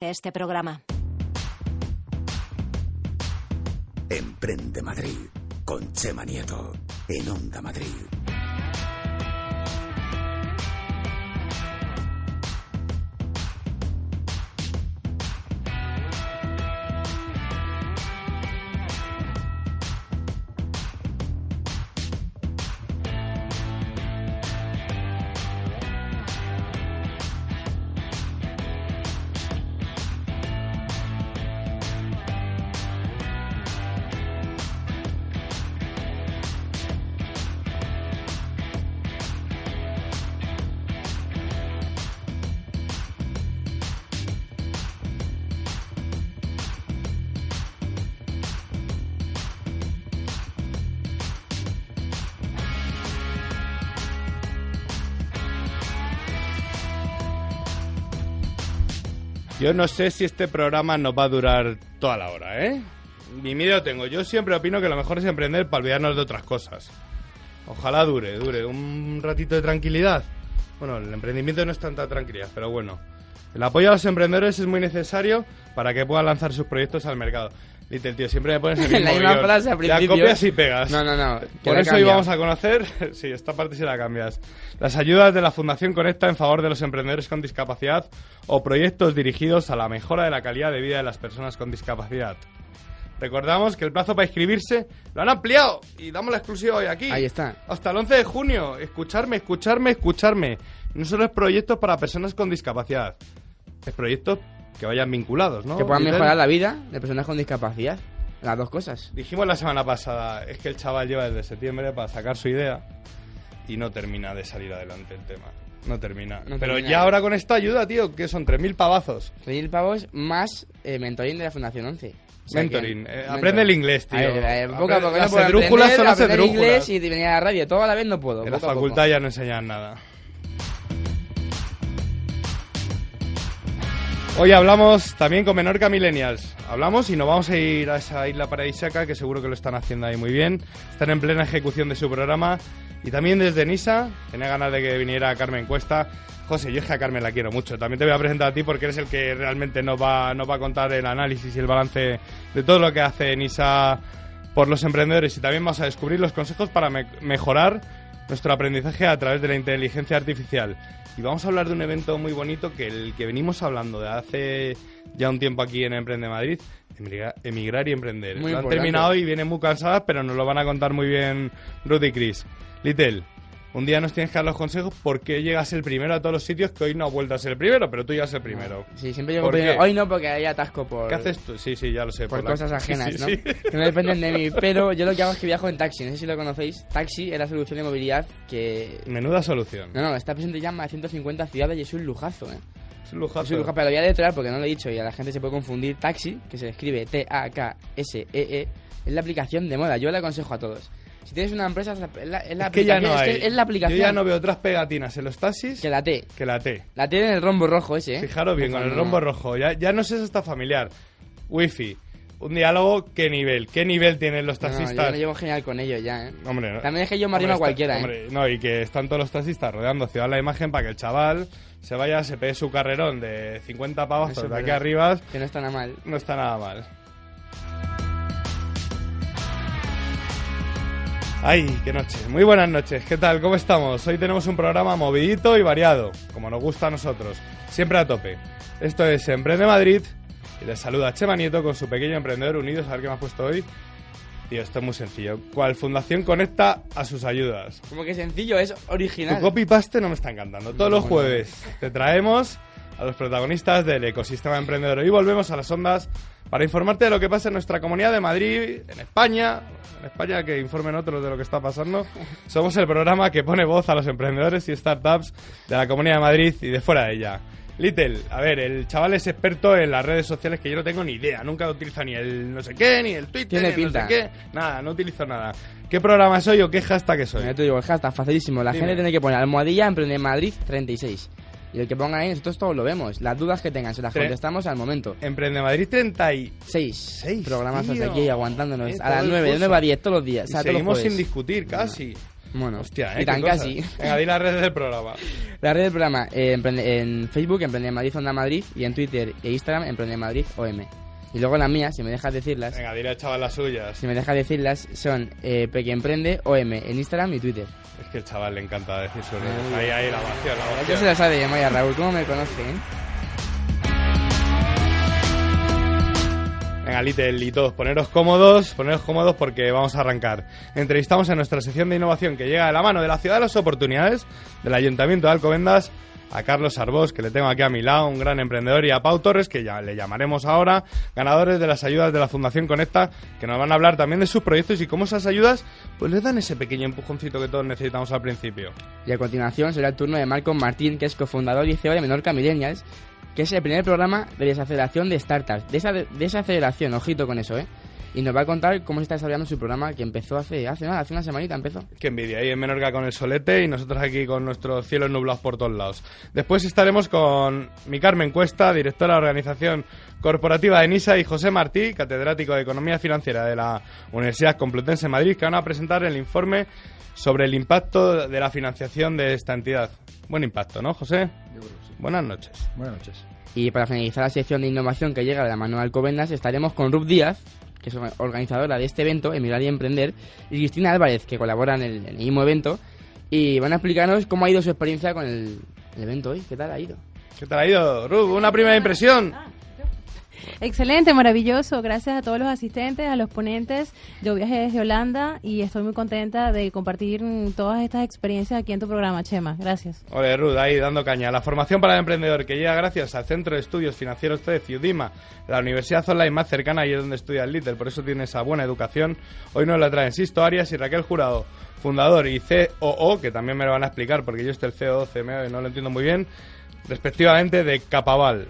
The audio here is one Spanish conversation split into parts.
este programa. Emprende Madrid con Chema Nieto en Onda Madrid. Yo no sé si este programa nos va a durar toda la hora, ¿eh? Mi miedo tengo. Yo siempre opino que lo mejor es emprender para olvidarnos de otras cosas. Ojalá dure, dure un ratito de tranquilidad. Bueno, el emprendimiento no es tanta tranquilidad, pero bueno. El apoyo a los emprendedores es muy necesario para que puedan lanzar sus proyectos al mercado. Little, tío, siempre me pones el mismo La misma guion. frase al principio. copias y pegas. No, no, no. Por la eso hoy vamos a conocer, sí, esta parte sí la cambias, las ayudas de la Fundación Conecta en favor de los emprendedores con discapacidad o proyectos dirigidos a la mejora de la calidad de vida de las personas con discapacidad. Recordamos que el plazo para inscribirse lo han ampliado y damos la exclusiva hoy aquí. Ahí está. Hasta el 11 de junio. Escucharme, escucharme, escucharme. No solo es proyectos para personas con discapacidad. Es proyectos que vayan vinculados, ¿no? Que puedan Little? mejorar la vida de personas con discapacidad. Las dos cosas. Dijimos la semana pasada, es que el chaval lleva desde septiembre para sacar su idea y no termina de salir adelante el tema. No termina. No Pero termina. ya ahora con esta ayuda, tío, que son 3.000 pavazos. 3.000 pavos más eh, mentoring de la Fundación 11. O sea Mentoring. que- eh, mentoring. aprende el inglés, tío. A ver, eh, poco a poco. Las esdrújulas son las inglés y venir a la radio. Todo a la vez no puedo. En la poco a facultad ya no enseñan nada. Hoy hablamos también con Menorca Millennials. Hablamos y nos vamos a ir a esa isla paradisíaca que seguro que lo están haciendo ahí muy bien. Están en plena ejecución de su programa. Y también desde Nisa, tenía ganas de que viniera Carmen Cuesta. José, yo es que a Carmen la quiero mucho. También te voy a presentar a ti porque eres el que realmente nos va, a contar el análisis y el balance de todo lo que hace Nisa por los emprendedores. Y también vamos a descubrir los consejos para me- mejorar nuestro aprendizaje a través de la inteligencia artificial. Y vamos a hablar de un evento muy bonito que el que venimos hablando de hace ya un tiempo aquí en Emprende Madrid, emigra- emigrar y emprender. Muy lo han importante. terminado y vienen muy cansadas, pero nos lo van a contar muy bien Ruth y Chris. Little, un día nos tienes que dar los consejos por qué llegas el primero a todos los sitios que hoy no has vuelto a ser el primero, pero tú ya el primero. Sí, siempre llego ¿Por primero. qué? Hoy no, porque hay atasco por, ¿Qué haces tú? Sí, sí, ya lo sé. por cosas ajenas, Sí, ¿no? sí. Que no dependen de mí. Pero yo lo que hago es que viajo en taxi. No sé si lo conocéis. Taxi es la solución de movilidad que... Menuda solución. No, no, está presente ya en más de 150 ciudades y es un lujazo, ¿eh? Es un lujazo. Es un lujazo, pero lo voy a deletrear porque no lo he dicho y a la gente se puede confundir. Taxi, que se escribe T-A-K-S-E-E, E, es la aplicación de moda. Yo le aconsejo a todos. Si tienes una empresa, es la, es la- es la Es que ya aplicación. no es, hay. que es la aplicación. Yo ya no veo otras pegatinas en los taxis Que la T. que la T. La T en el rombo rojo ese, ¿eh? Fijaros bien, con el rombo rojo. Ya, ya no sé si está familiar. Wifi. Un diálogo, ¿qué nivel? ¿Qué nivel tienen los No, no, taxistas? yo me llevo genial con ellos ya, ¿eh? Hombre, no. También es que yo me arrimo a cualquiera, ¿eh? hombre, no, y que están todos los taxistas rodeando Ciudad la imagen para que el chaval se vaya, se pegue su carrerón de 50 pavos Eso de es aquí arriba. Que no está nada mal. No está nada mal. Ay, qué noche. Muy buenas noches. ¿Qué tal? ¿Cómo estamos? Hoy tenemos un programa movidito y variado, como nos gusta a nosotros. Siempre a tope. Esto es Emprende Madrid y les saluda Chema Nieto con su pequeño emprendedor unidos. A ver qué me has puesto hoy. Tío, esto es muy sencillo. ¿Cuál fundación conecta a sus ayudas? Como que sencillo, es Tu original. copy-paste no me está encantando. Todos los jueves te traemos a los protagonistas del ecosistema emprendedor. Y volvemos a las ondas para informarte de lo que pasa en nuestra comunidad de Madrid, en España. En España que informen otros de lo que está pasando. Somos el programa que pone voz a los emprendedores y startups de la comunidad de Madrid y de fuera de ella. Little, a ver, el chaval es experto en las redes sociales que yo no tengo ni idea. Nunca utilizo ni el no sé qué, ni el Twitter, Tiene ni el no sé pinta. qué. Nada, no utilizo nada. ¿Qué programa soy o qué hashtag soy? Te digo, el hashtag facilísimo. La Dime. gente tiene que poner almohadilla Emprende Madrid 36. Y el que ponga ahí, nosotros todos lo vemos. Las dudas que tengan, se las Tre- contestamos al momento. Emprende Madrid 30 y... 6. Seis, Programas tío. aquí aguantándonos. Eh, a las todo el 9, de curso. 9 a 10 todos los días. O sea, seguimos sin discutir casi. Bueno, Hostia, ¿eh? y tan casi. Venga, di las redes del programa. La red del programa eh, Emprende- en Facebook, Emprende Madrid Onda Madrid, y en Twitter e Instagram, Emprende Madrid OM. Y luego las mías, si me dejas decirlas, Venga, dile al chaval las suyas. si me dejas decirlas, son eh, Peque Emprende OM en Instagram y Twitter. Es que el chaval le encanta decir redes. Ay. Ahí, ahí, la ovación, la Yo se ovación. la sabe, Maya Raúl, ¿cómo me conoce, eh? Venga, Litel y todos, poneros cómodos, poneros cómodos porque vamos a arrancar. Entrevistamos en nuestra sección de innovación que llega de la mano de la Ciudad de las Oportunidades, del Ayuntamiento de Alcobendas, a Carlos Arbós, que le tengo aquí a mi lado, un gran emprendedor, y a Pau Torres, que ya le llamaremos ahora, ganadores de las ayudas de la Fundación Conecta, que nos van a hablar también de sus proyectos y cómo esas ayudas pues les dan ese pequeño empujoncito que todos necesitamos al principio. Y a continuación será el turno de Marco Martín, que es cofundador y CEO de Menorca Millennials, que es el primer programa de desaceleración de startups. De esa desaceleración, ojito con eso, ¿eh? Y nos va a contar cómo se está desarrollando su programa que empezó hace, hace nada, hace una semanita empezó. Qué envidia, ahí en Menorca con el solete y nosotros aquí con nuestros cielos nublados por todos lados. Después estaremos con mi Carmen Cuesta, directora de Organización Corporativa de NISA, y José Martí, catedrático de Economía Financiera de la Universidad Complutense de Madrid, que van a presentar el informe sobre el impacto de la financiación de esta entidad. Buen impacto, ¿no, José? Buenas noches. Buenas noches. Y para finalizar la sección de innovación que llega de la mano de Alcobendas, estaremos con Ruth Díaz, que es organizadora de este evento, Emigrar y Emprender, y Cristina Álvarez, que colabora en el, en el mismo evento, y van a explicarnos cómo ha ido su experiencia con el, el evento hoy. ¿Qué tal ha ido? ¿Qué tal ha ido, Rub? Una primera impresión. Excelente, maravilloso. Gracias a todos los asistentes, a los ponentes. Yo viajé desde Holanda y estoy muy contenta de compartir todas estas experiencias aquí en tu programa, Chema. Gracias. Ole, Ruth, ahí dando caña. La formación para el emprendedor que llega gracias al Centro de Estudios Financieros CEF, UDIMA, la universidad online más cercana y es donde estudia el Little, por eso tiene esa buena educación. Hoy nos la traen Sisto Arias y Raquel Jurado, fundador y COO, que también me lo van a explicar porque yo estoy el COO, CMO y no lo entiendo muy bien, respectivamente de Capaval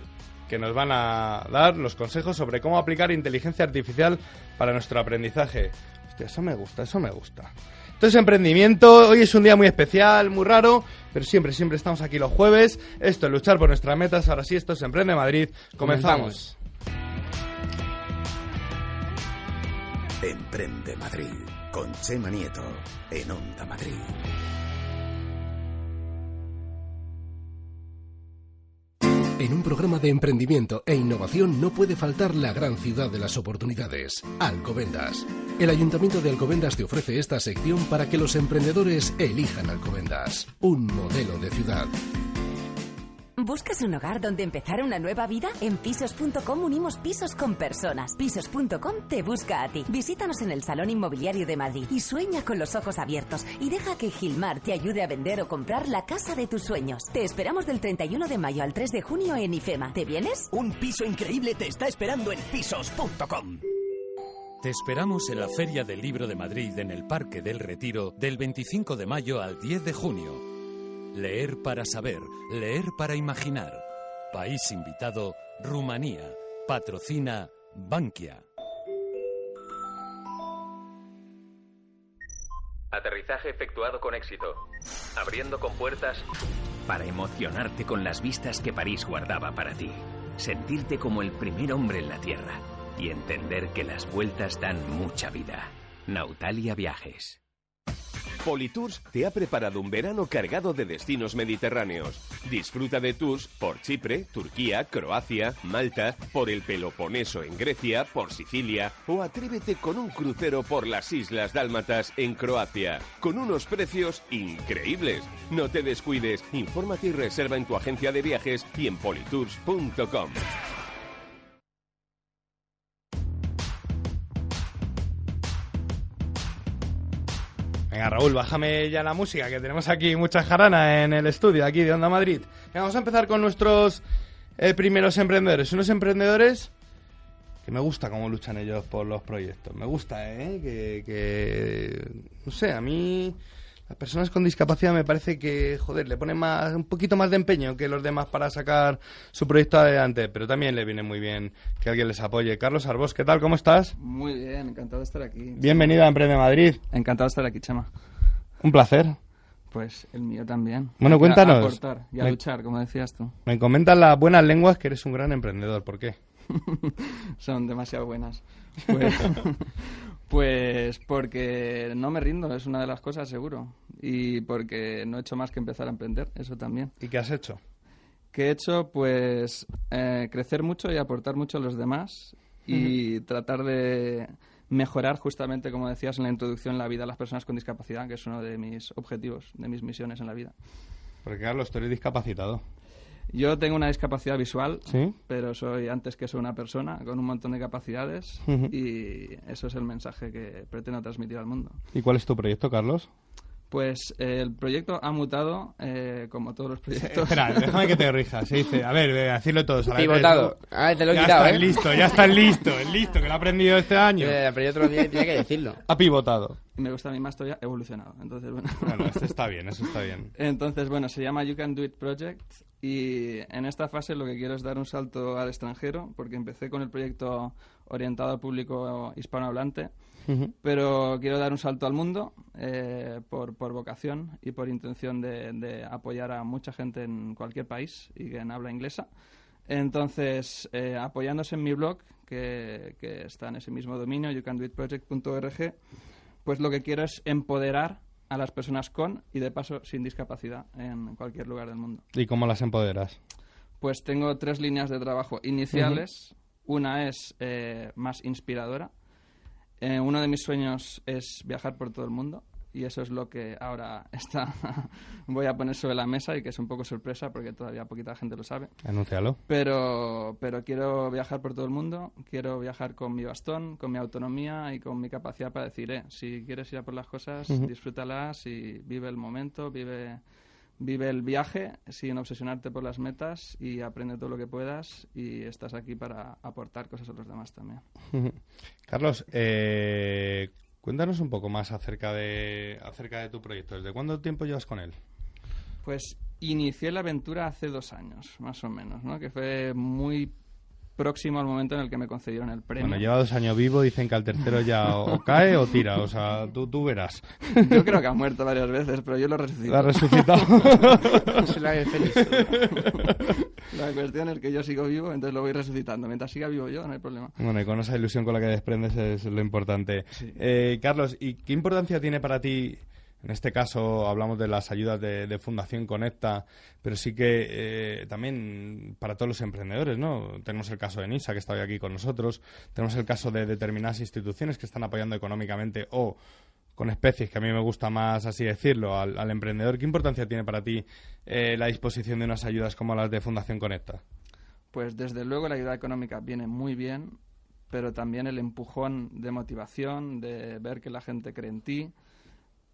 que nos van a dar los consejos sobre cómo aplicar inteligencia artificial para nuestro aprendizaje. Hostia, eso me gusta, eso me gusta. Entonces, emprendimiento, hoy es un día muy especial, muy raro, pero siempre, siempre estamos aquí los jueves. Esto es luchar por nuestras metas. Ahora sí, esto es Emprende Madrid. Comenzamos. Emprende Madrid con Chema Nieto en Onda Madrid. En un programa de emprendimiento e innovación no puede faltar la gran ciudad de las oportunidades, Alcobendas. El Ayuntamiento de Alcobendas te ofrece esta sección para que los emprendedores elijan Alcobendas, un modelo de ciudad. ¿Buscas un hogar donde empezar una nueva vida? En pisos.com unimos pisos con personas. Pisos.com te busca a ti. Visítanos en el Salón Inmobiliario de Madrid y sueña con los ojos abiertos y deja que Gilmar te ayude a vender o comprar la casa de tus sueños. Te esperamos del 31 de mayo al 3 de junio en IFEMA. ¿Te vienes? Un piso increíble te está esperando en pisos.com. Te esperamos en la Feria del Libro de Madrid en el Parque del Retiro del 25 de mayo al 10 de junio. Leer para saber, leer para imaginar. País invitado, Rumanía. Patrocina Bankia. Aterrizaje efectuado con éxito. Abriendo compuertas Para emocionarte con las vistas que París guardaba para ti. Sentirte como el primer hombre en la Tierra. Y entender que las vueltas dan mucha vida. Nautalia Viajes. Politours te ha preparado un verano cargado de destinos mediterráneos. Disfruta de tours por Chipre, Turquía, Croacia, Malta, por el Peloponeso en Grecia, por Sicilia o atrévete con un crucero por las Islas Dálmatas en Croacia, con unos precios increíbles. No te descuides, infórmate y reserva en tu agencia de viajes y en politours.com. Venga, Raúl, bájame ya la música, que tenemos aquí mucha jarana en el estudio, aquí de Onda Madrid. Venga, vamos a empezar con nuestros eh, primeros emprendedores. Unos emprendedores que me gusta cómo luchan ellos por los proyectos. Me gusta, ¿eh? Que, que no sé, a mí las personas con discapacidad me parece que, joder, le ponen más, un poquito más de empeño que los demás para sacar su proyecto adelante, pero también le viene muy bien que alguien les apoye. Carlos Arbós, ¿qué tal? ¿Cómo estás? Muy bien, encantado de estar aquí. Bienvenido a Emprende Madrid. Encantado de estar aquí, Chema. Un placer. Pues el mío también. Bueno, cuéntanos. aportar y a Me- luchar, como decías tú. Me comentan las buenas lenguas que eres un gran emprendedor. ¿Por qué? Son demasiado buenas. Pues, pues porque no me rindo, es una de las cosas seguro. Y porque no he hecho más que empezar a emprender, eso también. ¿Y qué has hecho? ¿Qué he hecho? Pues eh, crecer mucho y aportar mucho a los demás y tratar de mejorar justamente, como decías en la introducción, la vida de las personas con discapacidad, que es uno de mis objetivos, de mis misiones en la vida. Porque, Carlos, tú eres discapacitado. Yo tengo una discapacidad visual, ¿Sí? pero soy antes que soy una persona con un montón de capacidades y eso es el mensaje que pretendo transmitir al mundo. ¿Y cuál es tu proyecto, Carlos? Pues eh, el proyecto ha mutado, eh, como todos los proyectos. Espera, déjame que te corrija. Se dice, a ver, decirlo todos. A la vez. Pivotado. Ah, te lo he ya quitado, está ¿eh? listo, ya está listo, es listo, que lo ha aprendido este año. Eh, pero yo otro día tenía que decirlo. Ha pivotado. Y me gusta a mí más todavía evolucionado. Entonces, bueno. Bueno, este está bien, eso está bien. Entonces, bueno, se llama You Can Do It Project y en esta fase lo que quiero es dar un salto al extranjero porque empecé con el proyecto orientado al público hispanohablante, Ujú. pero quiero dar un salto al mundo eh, por, por vocación y por intención de, de apoyar a mucha gente en cualquier país y que en habla inglesa. Entonces, eh, apoyándose en mi blog, que, que está en ese mismo dominio, youcandoitproject.org, pues lo que quiero es empoderar a las personas con y de paso sin discapacidad en cualquier lugar del mundo. ¿Y cómo las empoderas? Pues tengo tres líneas de trabajo iniciales. Una es eh, más inspiradora. Eh, uno de mis sueños es viajar por todo el mundo y eso es lo que ahora está voy a poner sobre la mesa y que es un poco sorpresa porque todavía poquita gente lo sabe. Anúncialo. Pero, pero quiero viajar por todo el mundo, quiero viajar con mi bastón, con mi autonomía y con mi capacidad para decir, eh, si quieres ir a por las cosas, disfrútalas y vive el momento, vive, vive el viaje sin obsesionarte por las metas y aprende todo lo que puedas y estás aquí para aportar cosas a los demás también. Carlos, eh, cuéntanos un poco más acerca de, acerca de tu proyecto. ¿Desde cuánto tiempo llevas con él? Pues inicié la aventura hace dos años, más o menos, ¿no? que fue muy próximo al momento en el que me concedieron el premio. Bueno, lleva dos años vivo, dicen que al tercero ya o, o cae o tira, o sea, tú, tú verás. Yo creo que ha muerto varias veces, pero yo lo resucito. ¿La ha resucitado? Se la feliz. La cuestión es que yo sigo vivo, entonces lo voy resucitando. Mientras siga vivo yo, no hay problema. Bueno, y con esa ilusión con la que desprendes es lo importante. Sí. Eh, Carlos, ¿y qué importancia tiene para ti? En este caso hablamos de las ayudas de, Fundación Conecta, pero sí que eh, también para todos los emprendedores, ¿no? Tenemos el caso de NISA, que está hoy aquí con nosotros, tenemos el caso de determinadas instituciones que están apoyando económicamente o con especies, que a mí me gusta más así decirlo, al, al emprendedor. ¿Qué importancia tiene para ti eh, la disposición de unas ayudas como las de Fundación Conecta? Pues desde luego la ayuda económica viene muy bien, pero también el empujón de motivación, de ver que la gente cree en ti,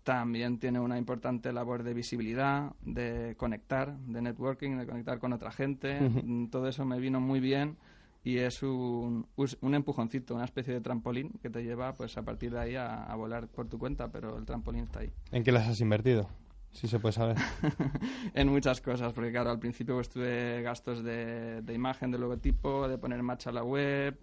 también tiene una importante labor de visibilidad, de conectar, de networking, de conectar con otra gente. Mm, Todo eso me vino muy bien y es un, un empujoncito, una especie de trampolín que te lleva pues a partir de ahí a, a volar por tu cuenta, pero el trampolín está ahí. ¿En qué las has invertido? Si se puede saber. en muchas cosas, porque claro, al principio pues, tuve gastos de, de imagen, de logotipo, de poner en marcha la web,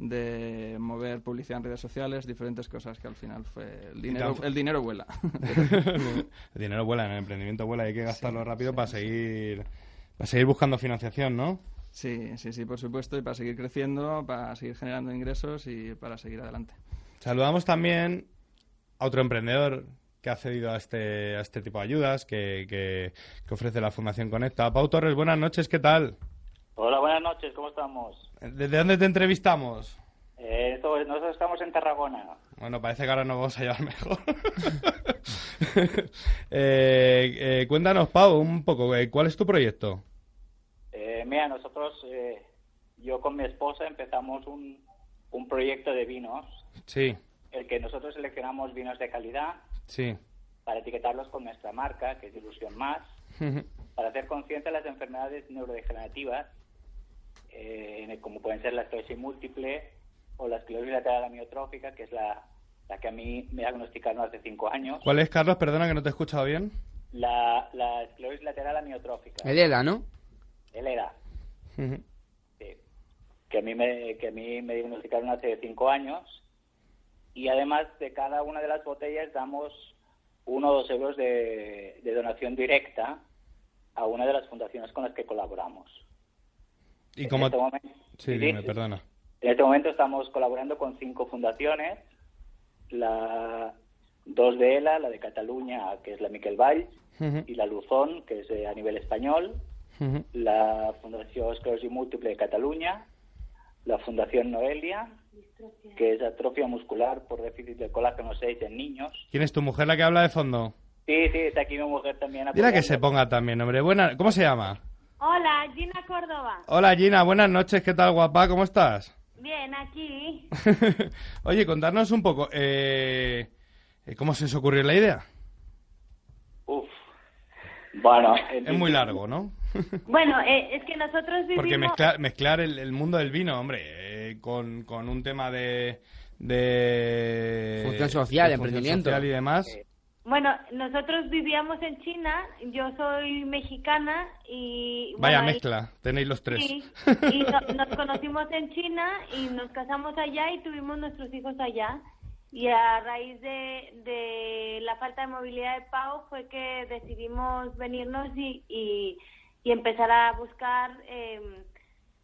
de mover publicidad en redes sociales, diferentes cosas que al final fue el dinero, el dinero vuela. el dinero vuela, en el emprendimiento vuela, hay que gastarlo rápido para seguir para seguir buscando financiación, ¿no? sí, sí, sí, por supuesto, y para seguir creciendo, para seguir generando ingresos y para seguir adelante. Saludamos también a otro emprendedor que ha accedido a este, a este tipo de ayudas que, que- que ofrece la Fundación Conecta. Pau Torres, buenas noches, ¿qué tal? Hola, buenas noches, ¿cómo estamos? ¿Desde dónde te entrevistamos? Eh, esto- nosotros estamos en Tarragona. Bueno, parece que ahora nos vamos a llevar mejor. Eh, eh, cuéntanos, Pau, un poco, eh, ¿cuál es tu proyecto? Eh, mira, nosotros, eh, yo con mi esposa empezamos un, un proyecto de vinos, Sí, el que nosotros seleccionamos vinos de calidad sí. para etiquetarlos con nuestra marca, que es Ilusión Más, para hacer conciencia de las enfermedades neurodegenerativas, eh, como pueden ser la esclerosis múltiple o la esclerosis lateral amiotrófica, que es la, la que a mí me diagnosticaron hace cinco años. ¿Cuál es, Carlos? Perdona que no te he escuchado bien. La, la esclerosis lateral amiotrófica. El ELA, ¿no? El ERA. que a mí me que a mí me diagnosticaron hace cinco años y además de cada una de las botellas damos uno o dos euros de, de donación directa a una de las fundaciones con las que colaboramos Y como... este momento, Sí, dime, perdona. En este momento estamos colaborando con cinco fundaciones, la dos de ELA, la de Cataluña, que es la Miquel Valls, y la Luzón, que es eh, a nivel español, la Fundación Esclerosis Múltiple de Cataluña, la Fundación Noelia, que es atrofia muscular por déficit de colágeno 6 en niños. ¿Quién es tu mujer la que habla de fondo? Sí, sí, está aquí mi mujer también. Dile que se ponga también, hombre. Buena... ¿Cómo se llama? Hola, Gina Córdoba. Hola Gina, buenas noches. ¿Qué tal, guapa? ¿Cómo estás? Bien, aquí. Oye, contarnos un poco. eh, ¿Cómo se os ocurrió la idea? Uf. Bueno, en- Es muy largo, ¿no? Bueno, eh, es que nosotros vivimos... Porque mezclar, mezclar el, el mundo del vino, hombre, eh, con, con un tema de... de Función social, de función emprendimiento. social y demás. Bueno, nosotros vivíamos en China, yo soy mexicana y... Vaya bueno, y- mezcla, tenéis los tres. Sí, y no- nos conocimos en China y nos casamos allá y tuvimos nuestros hijos allá. Y a raíz de, de la falta de movilidad de Pau fue que decidimos venirnos y, y, y empezar a buscar eh,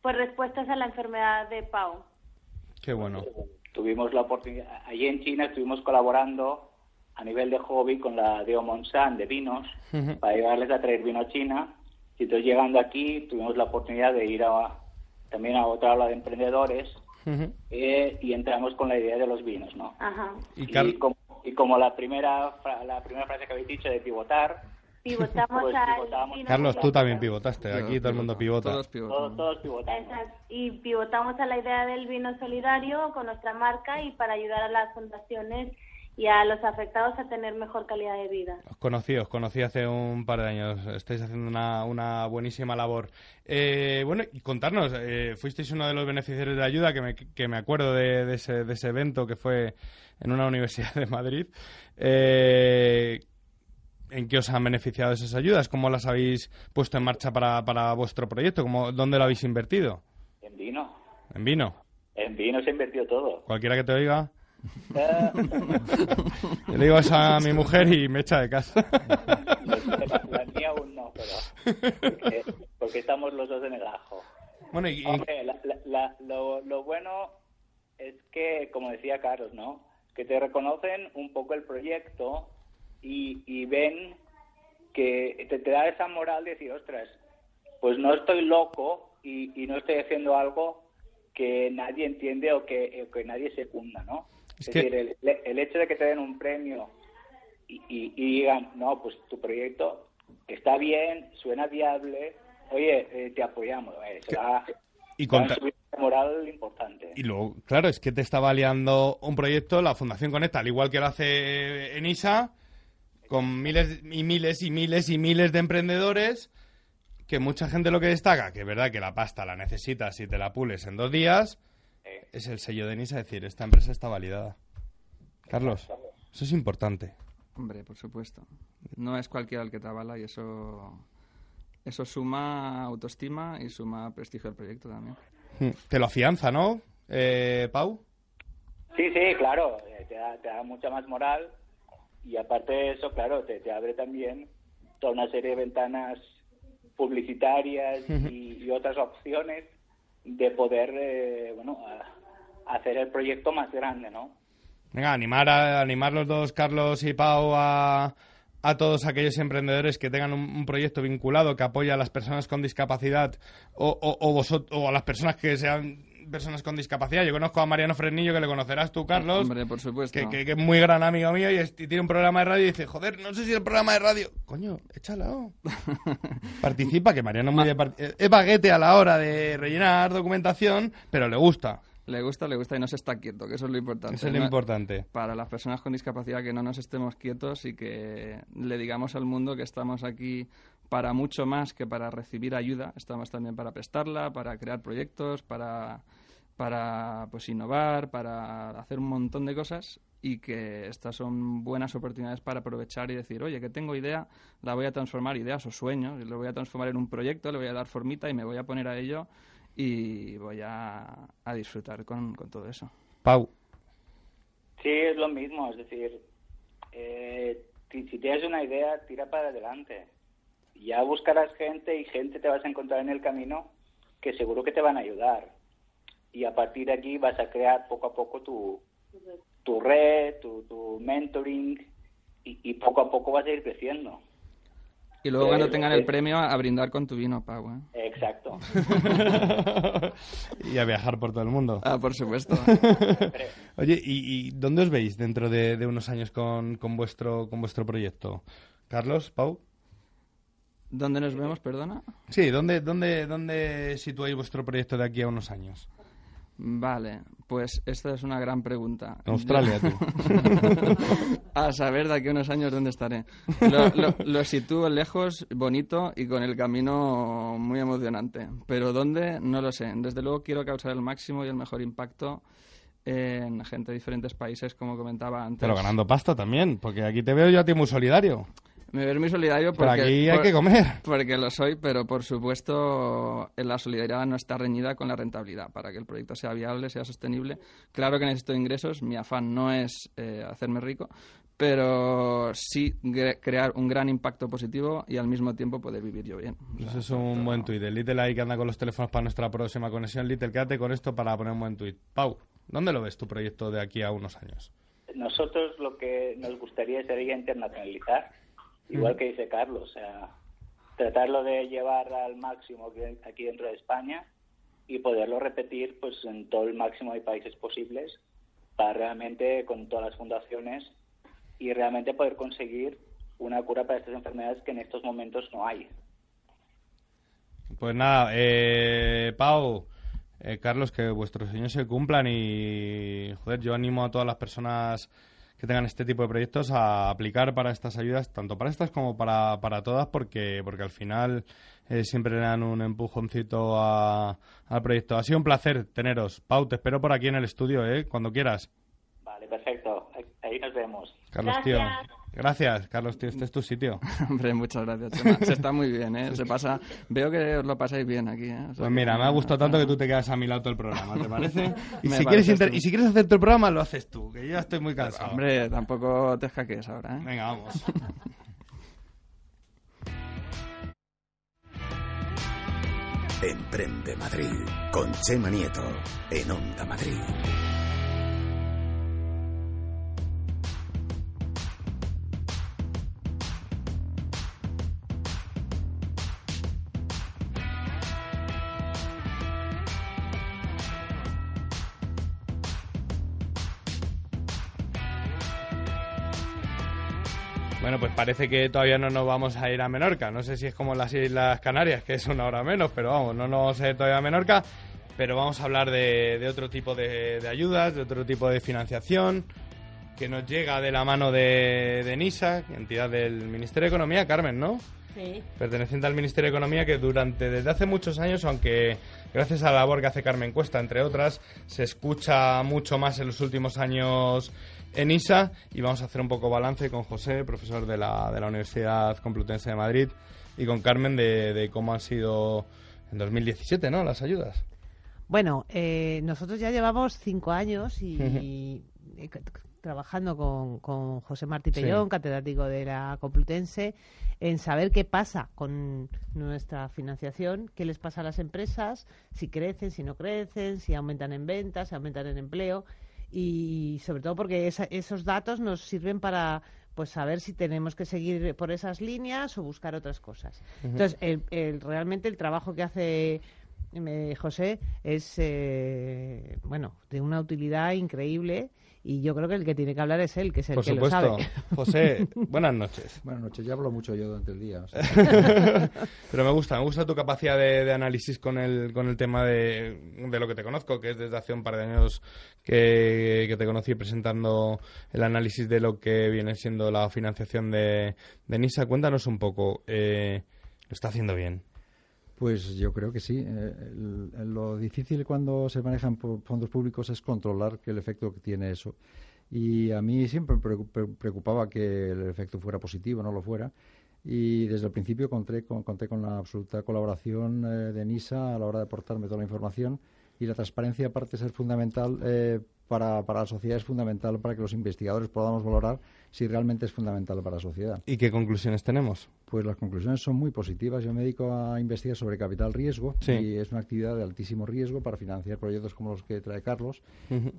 pues respuestas a la enfermedad de Pau. Qué bueno. tuvimos la oportunidad, allí en China estuvimos colaborando a nivel de hobby con la Deo Monsan de vinos para llevarles a traer vino a China. Y entonces llegando aquí tuvimos la oportunidad de ir a, también a otra aula de emprendedores eh, y entramos con la idea de los vinos, ¿no? Ajá. Y Y, como, y como la primera la primera frase que habéis dicho de pivotar, Pivotamos Pues al Carlos, tú también pivotaste. Aquí todo el mundo pivota. Todos todos, todos pivotamos. Exacto. Y pivotamos a la idea del vino solidario con nuestra marca y para ayudar a las fundaciones y a los afectados a tener mejor calidad de vida. Os conocí, os conocí hace un par de años. Estáis haciendo una, una buenísima labor. Eh, bueno, y contarnos, eh, fuisteis uno de los beneficiarios de la ayuda, que me, que me acuerdo de, de ese, de ese evento que fue en una universidad de Madrid. Eh, ¿En qué os han beneficiado esas ayudas? ¿Cómo las habéis puesto en marcha para, para vuestro proyecto? ¿Cómo, ¿Dónde lo habéis invertido? En vino. ¿En vino? En vino se invirtió todo. Cualquiera que te oiga. Yo le digo eso a mi mujer y me echa de casa. la, mía aún no, pero porque, porque estamos los dos en el ajo. Bueno, y, y- Hombre, la- la- la- lo, lo bueno es que, como decía Carlos, ¿no? Que te reconocen un poco el proyecto y, y ven que te, te da esa moral de decir, ostras, pues no estoy loco y, y no estoy haciendo algo que nadie entiende o que, o que nadie secunda, ¿no? Es Es, que- decir, el, el hecho de que te den un premio y, y- y digan, no, pues tu proyecto está bien, suena viable, oye, eh, te apoyamos, eh, se da, y de moral importante. Y luego, claro, es que te está aliando un proyecto, la Fundación Conecta, al igual que lo hace Enisa, con miles y miles y miles y miles de emprendedores, que mucha gente lo que destaca, que es verdad que la pasta la necesitas si te la pules en dos días, es el sello de Enisa, es decir, esta empresa está validada. Carlos, eso es importante. Hombre, por supuesto. No es cualquiera el que te avala y eso, eso suma autoestima y suma prestigio al proyecto también. Te lo afianza, ¿no, eh, Pau? Sí, sí, claro, eh, te da, te da mucha más moral y aparte de eso, claro, te, te abre también toda una serie de ventanas publicitarias y, y otras opciones de poder, eh, bueno, hacer el proyecto más grande, ¿no? Venga, animar a animar los dos, Carlos y Pau, a, a todos aquellos emprendedores que tengan un, proyecto vinculado que apoye a las personas con discapacidad o, o, o vosot- o a las personas que sean personas con discapacidad. Yo conozco a Mariano Fresnillo, que le conocerás tú, Carlos. Hombre, por supuesto. Que, que- que es muy gran amigo mío y, es- y tiene un programa de radio y dice, joder, no sé si el programa de radio... Coño, échalo. Participa, que Mariano es muy de part- es baguete a la hora de rellenar documentación, pero le gusta. Le gusta, le gusta y no se está quieto, que eso es lo importante. Eso es lo No- importante. Para las personas con discapacidad que no nos estemos quietos y que le digamos al mundo que estamos aquí para mucho más que para recibir ayuda. Estamos también para prestarla, para crear proyectos, para, para pues innovar, para hacer un montón de cosas y que estas son buenas oportunidades para aprovechar y decir, oye, que tengo idea, la voy a transformar, ideas o sueños, y lo voy a transformar en un proyecto, le voy a dar formita y me voy a poner a ello y voy a, a disfrutar con, con todo eso. Pau. Sí, es lo mismo, es decir, eh, si tienes una idea, tira para adelante. Ya buscarás gente y gente te vas a encontrar en el camino que seguro que te van a ayudar. Y a partir de aquí vas a crear poco a poco tu, tu red, tu, tu mentoring y, y poco a poco vas a ir creciendo. Y luego cuando Eh, tengan eh, el premio a brindar con tu vino, Pau. ¿eh? Exacto. y a viajar por todo el mundo. Ah, por supuesto. Oye, ¿y, y dónde os veis dentro de, de unos años con, con, vuestro, con vuestro proyecto? Carlos, Pau. ¿Dónde nos vemos, perdona? Sí, ¿dónde, dónde, ¿dónde situáis vuestro proyecto de aquí a unos años? Vale, pues esta es una gran pregunta. En Australia, Yo- tú. a saber de aquí a unos años dónde estaré. Lo, lo- lo sitúo lejos, bonito y con el camino muy emocionante. Pero dónde, no lo sé. Desde luego quiero causar el máximo y el mejor impacto en gente de diferentes países, como comentaba antes. Pero ganando pasta también, porque aquí te veo yo a ti muy solidario. Me veo muy solidario Pero porque... aquí hay por- que comer. Porque lo soy, pero por supuesto en la solidaridad no está reñida con la rentabilidad. Para que el proyecto sea viable, sea sostenible. Claro que necesito ingresos, mi afán no es eh, hacerme rico, pero sí crear un gran impacto positivo y al mismo tiempo poder vivir yo bien. O sea, Eso es un buen tuit. El Little ahí que anda con los teléfonos para nuestra próxima conexión. Little, quédate con esto para poner un buen tuit. Pau, ¿dónde lo ves tu proyecto de aquí a unos años? Nosotros lo que nos gustaría sería internacionalizar, igual Mm. que dice Carlos, o sea, tratarlo de llevar al máximo aquí- aquí dentro de España y poderlo repetir pues en todo el máximo de países posibles para realmente con todas las fundaciones y realmente poder conseguir una cura para estas enfermedades que en estos momentos no hay. Pues nada, eh, Pau, eh, Carlos, que vuestros sueños se cumplan y, joder, yo animo a todas las personas que tengan este tipo de proyectos a aplicar para estas ayudas, tanto para estas como para, para todas, porque, porque al final eh, siempre dan un empujoncito a- al proyecto. Ha sido un placer teneros. Pau, te espero por aquí en el estudio, ¿eh? Cuando quieras. Vale, perfecto. Ahí- nos vemos. Carlos, tío. Gracias, Carlos, tío. Este es tu sitio. Hombre, muchas gracias, Chema. Se está muy bien, ¿eh? Se pasa... Veo que os lo pasáis bien aquí, ¿eh? O sea Pues que- mira, me ha gustado tanto que tú te quedas a mi lado todo el programa, ¿te parece? Y, si, quieres inter- y si quieres hacer tu programa, lo haces tú, que yo ya estoy muy cansado. Hombre, tampoco te escaques ahora, ¿eh? Venga, vamos. Emprende Madrid con Chema Nieto en Onda Madrid. Bueno, pues parece que todavía no nos vamos a ir a Menorca. No sé si es como las Islas Canarias, que es una hora menos, pero vamos, no nos vamos a ir todavía a Menorca. Pero vamos a hablar de, de otro tipo de, de ayudas, de otro tipo de financiación, que nos llega de la mano de, de NISA, entidad del Ministerio de Economía, Carmen, ¿no? Sí. perteneciente al Ministerio de Economía que durante desde hace muchos años, aunque gracias a la labor que hace Carmen Cuesta, entre otras, se escucha mucho más en los últimos años en ISA y vamos a hacer un poco balance con José, profesor de la, de la Universidad Complutense de Madrid, y con Carmen de, de cómo han sido en 2017, ¿no? Las ayudas. Bueno, eh, nosotros ya llevamos cinco años y, eh, trabajando con, con José Martí Sí. Pellón, catedrático de la Complutense, en saber qué pasa con nuestra financiación, qué les pasa a las empresas, si crecen, si no crecen, si aumentan en ventas, si aumentan en empleo y sobre todo porque esa- esos datos nos sirven para pues saber si tenemos que seguir por esas líneas o buscar otras cosas. Entonces, el, el- realmente el trabajo que hace eh, José es eh, bueno de una utilidad increíble y yo creo que el que tiene que hablar es él, que es el Por que supuesto. lo sabe. José, buenas noches. Buenas noches, ya hablo mucho yo durante el día. o sea. Pero me gusta, me gusta tu capacidad de, de análisis con el, con el tema de, de lo que te conozco, que es desde hace un par de años que, que te conocí presentando el análisis de lo que viene siendo la financiación de, de NISA. Cuéntanos un poco, eh, ¿lo está haciendo bien? Pues yo creo que sí. Eh, lo difícil cuando se manejan fondos públicos es controlar el efecto que tiene eso. Y a mí siempre me preocu- pre- preocupaba que el efecto fuera positivo, no lo fuera. Y desde el principio conté con, conté con la absoluta colaboración eh, de NISA a la hora de aportarme toda la información y la transparencia, aparte de ser fundamental eh, para, para la sociedad, es fundamental para que los investigadores podamos valorar si realmente es fundamental para la sociedad. ¿Y qué conclusiones tenemos? Pues las conclusiones son muy positivas. Yo me dedico a investigar sobre capital riesgo Sí. y es una actividad de altísimo riesgo para financiar proyectos como los que trae Carlos.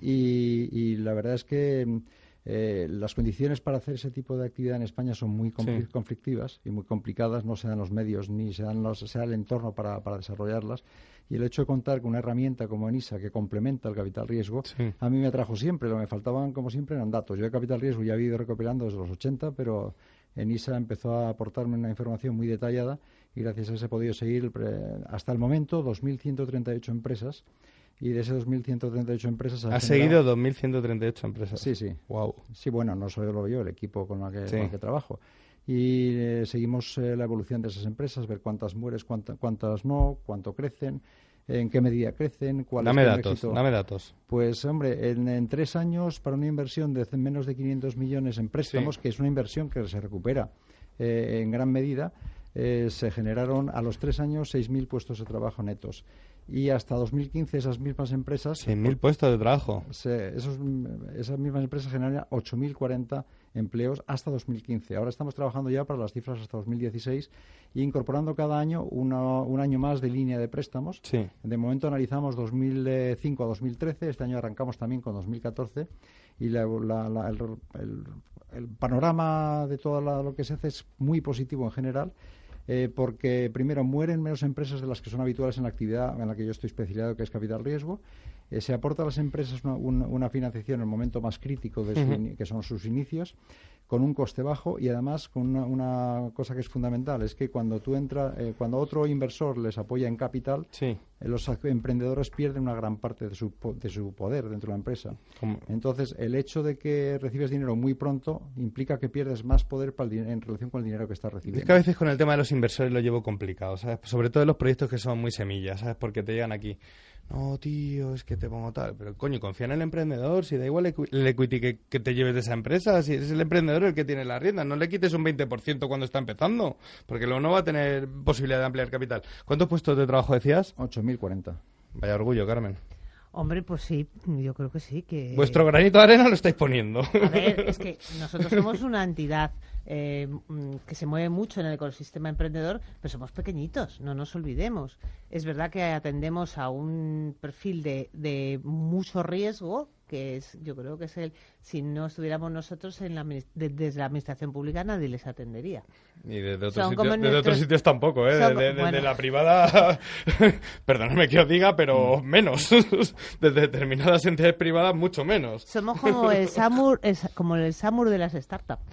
Y, y la verdad es que eh, las condiciones para hacer ese tipo de actividad en España son muy Sí. conflictivas y muy complicadas. No se dan los medios ni se, dan los, se da el entorno para, para desarrollarlas. Y el hecho de contar con una herramienta como ENISA que complementa el capital riesgo, a mí me atrajo siempre. Lo que me faltaban, como siempre, eran datos. Yo de capital riesgo ya había ido recopilando desde los 80, pero ENISA empezó a aportarme una información muy detallada y gracias a eso he podido seguir pre- hasta el momento 2.138 empresas. Y de esas 2.138 empresas... generado- seguido 2.138 empresas. Sí, sí. Wow. Sí, bueno, no solo yo, el equipo con el que, Sí. con el que trabajo. Y eh, seguimos eh, la evolución de esas empresas, ver cuántas mueres, cuánta- cuántas no, cuánto crecen, en qué medida crecen, cuál Dame es datos, éxito. dame datos. Pues, hombre, en, en tres años, para una inversión de menos de 500 millones en préstamos, Sí. que es una inversión que se recupera eh, en gran medida, eh, se generaron a los tres años 6.000 puestos de trabajo netos. Y hasta 2015 esas mismas empresas... 6.000 puestos de trabajo. se- esos, esas mismas empresas generan 8.040 empleos hasta 2015. Ahora estamos trabajando ya para las cifras hasta 2016 y incorporando cada año una- un año más de línea de préstamos. Sí. De momento analizamos 2005 a 2013, este año arrancamos también con 2014 y la- la- la- el, el- el panorama de todo la- lo que se hace es muy positivo en general. Eh, porque primero mueren menos empresas de las que son habituales en la actividad en la que yo estoy especializado, que es capital riesgo. Eh, se aporta a las empresas una, una- una financiación en el momento más crítico, de su que son sus inicios, con un coste bajo y además con una, una cosa que es fundamental, es que cuando tú entras, eh, cuando otro inversor les apoya en capital, eh, los emprendedores pierden una gran parte de su, de su poder dentro de la empresa. Entonces, el hecho de que recibes dinero muy pronto implica que pierdes más poder para el din- en relación con el dinero que estás recibiendo. Es que a veces con el tema de los inversores lo llevo complicado, ¿sabes? Sobre todo en los proyectos que son muy semillas, ¿sabes? Porque te llegan aquí, no, tío, es que te pongo tal. Pero, coño, confía en el emprendedor, si da igual el equi- el equity que, que te lleves de esa empresa, si es el emprendedor el que tiene la rienda, no le quites un 20% cuando está empezando, porque luego no va a tener posibilidad de ampliar capital. ¿Cuántos puestos de trabajo decías? 8.040. Vaya orgullo, Carmen. Hombre, pues sí, yo creo que sí. que Vuestro granito de arena lo estáis poniendo. A ver, es que nosotros somos una entidad eh, mm, que se mueve mucho en el ecosistema emprendedor, pero somos pequeñitos, no nos olvidemos. Es verdad que atendemos a un perfil de, de mucho riesgo, que es, yo creo que es el, si no estuviéramos nosotros en la, de- desde la administración pública, nadie les atendería. Y desde otros, sitios, desde otros nuestros- sitios tampoco, ¿eh? son- De, de- de bueno. la privada, perdóname que os diga, pero menos. Desde determinadas entidades privadas, mucho menos. Somos como el Samur, como el Samur de las startups.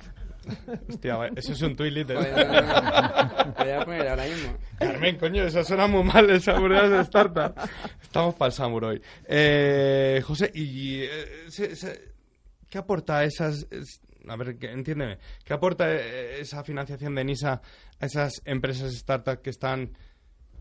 Hostia, eso es un tuit liter. Joder, no, no, no. Lo voy a poner ahora mismo. Carmen, coño, eso suena muy mal, el Samurai de Startup. Estamos para el. Eh, José, ¿y eh, se- se- qué aporta esas... es- a ver, que- entiéndeme. ¿Qué aporta eh, esa financiación de NISA a esas empresas startup que están...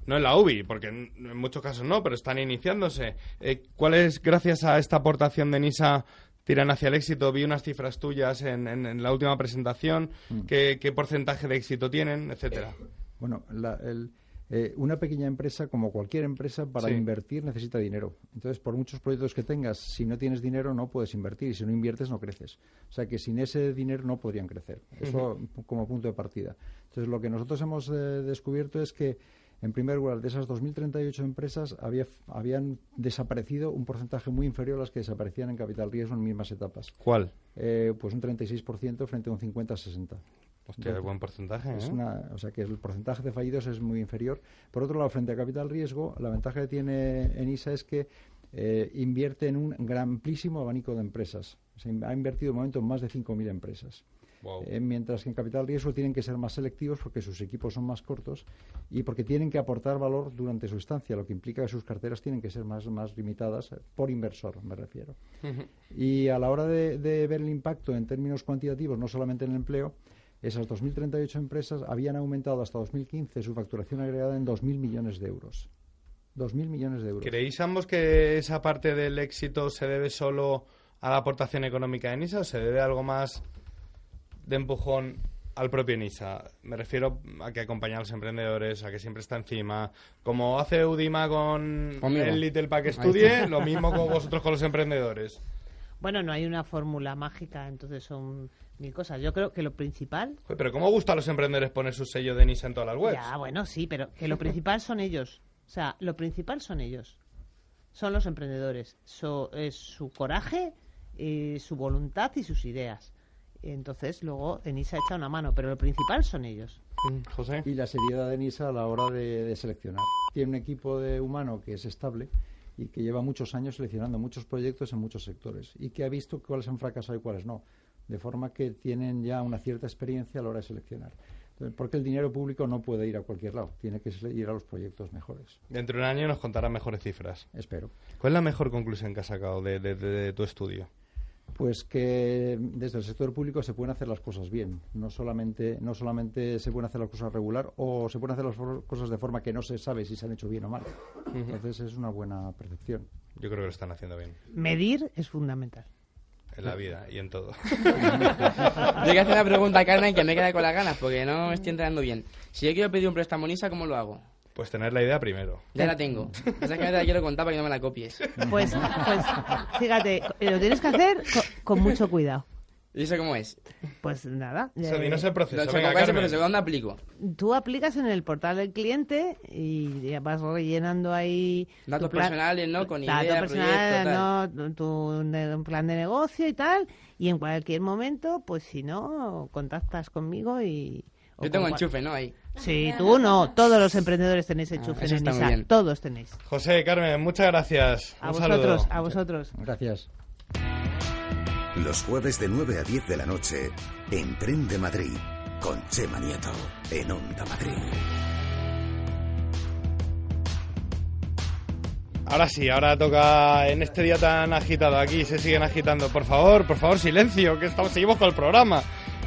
No en la UBI, porque en, en muchos casos no, pero están iniciándose. Eh, ¿Cuáles, gracias a esta aportación de NISA, tiran hacia el éxito? Vi unas cifras tuyas en, en- en la última presentación. Mm. ¿Qué, qué porcentaje de éxito tienen, etcétera? Bueno, la- el- eh, una pequeña empresa, como cualquier empresa, para Sí. invertir necesita dinero. Entonces, por muchos proyectos que tengas, si no tienes dinero no puedes invertir y si no inviertes no creces. O sea que sin ese dinero no podrían crecer. Eso como punto de partida. Entonces, lo que nosotros hemos eh, descubierto es que, en primer lugar, de esas 2.038 empresas había, habían desaparecido un porcentaje muy inferior a las que desaparecían en capital riesgo en mismas etapas. ¿Cuál? Eh, pues un 36% frente a un 50-60. Hostia, qué buen porcentaje, Es ¿eh? una- o sea que el porcentaje de fallidos es muy inferior. Por otro lado, frente a capital riesgo, la ventaja que tiene ENISA es que eh, invierte en un amplísimo abanico de empresas. O sea, ha invertido de momento en más de 5.000 empresas. Wow. Eh, mientras que en capital riesgo tienen que ser más selectivos porque sus equipos son más cortos y porque tienen que aportar valor durante su estancia, lo que implica que sus carteras tienen que ser más, más limitadas eh, por inversor, me refiero. Y a la hora de, de ver el impacto en términos cuantitativos, no solamente en el empleo, esas 2.038 empresas habían aumentado hasta 2015 su facturación agregada en 2.000 millones de euros. 2.000 millones de euros. ¿Creéis ambos que esa parte del éxito se debe solo a la aportación económica de NISA o se debe a algo más de empujón al propio NISA. Me refiero a que acompaña a los emprendedores, a que siempre está encima. Como hace Udima con Conmigo. el Little Pack Estudie, lo mismo con vosotros con los emprendedores. Bueno, no hay una fórmula mágica, entonces son mil cosas. Yo creo que lo principal... Joder, Pero ¿cómo gusta a los emprendedores poner su sello de NISA en todas las webs? Ya, bueno, sí, pero que lo principal son ellos. O sea, lo principal son ellos. Son los emprendedores. So- es su coraje, eh, su voluntad y sus ideas. Entonces, luego Enisa echa una mano, pero lo principal son ellos. José. Y la seriedad de NISA a la hora de, de seleccionar. Tiene un equipo de humano que es estable y que lleva muchos años seleccionando muchos proyectos en muchos sectores y que ha visto cuáles han fracasado y cuáles no. De forma que tienen ya una cierta experiencia a la hora de seleccionar. Porque el dinero público no puede ir a cualquier lado, tiene que ir a los proyectos mejores. Dentro de un año nos contarán mejores cifras. Espero. ¿Cuál es la mejor conclusión que has sacado de, de- de- de tu estudio? Pues que desde el sector público se pueden hacer las cosas bien, no solamente, no solamente se pueden hacer las cosas regular o se pueden hacer las cosas de forma que no se sabe si se han hecho bien o mal. Entonces es una buena percepción. Yo creo que lo están haciendo bien. Medir es fundamental. En la vida y en todo. Yo que hacer una pregunta a Carmen que me queda con las ganas porque no me estoy enterando bien. Si yo quiero pedir un préstamo NISA, ¿cómo lo hago? Pues tener la idea primero. Ya la tengo. Esa que te la quiero contar para que no me la copies. Pues, pues fíjate, lo tienes que hacer co- con, mucho cuidado. ¿Y eso cómo es? Pues nada. Eso, eh, dinos el proceso. No, Venga, ¿cómo es proceso? ¿Dónde aplico? Tú aplicas en el portal del cliente y ya vas rellenando ahí... Datos personales, ¿no? Con datos idea, personales, proyecto, ¿no? Tu, plan de negocio y tal. Y en cualquier momento, pues si no, contactas conmigo y... o Yo tengo con enchufe, ¿no? Ahí. Sí, tú no. Todos los emprendedores tenéis enchufe Ah, en bien. Todos tenéis. José, Carmen, muchas gracias. A Un vosotros, saludo. a vosotros. Gracias. Los jueves de 9 a 10 de la noche, Emprende Madrid, con Chema Nieto, en Onda Madrid. Ahora sí, ahora toca en este día tan agitado. Aquí se siguen agitando. Por favor, por favor, silencio, que estamos, seguimos con el programa.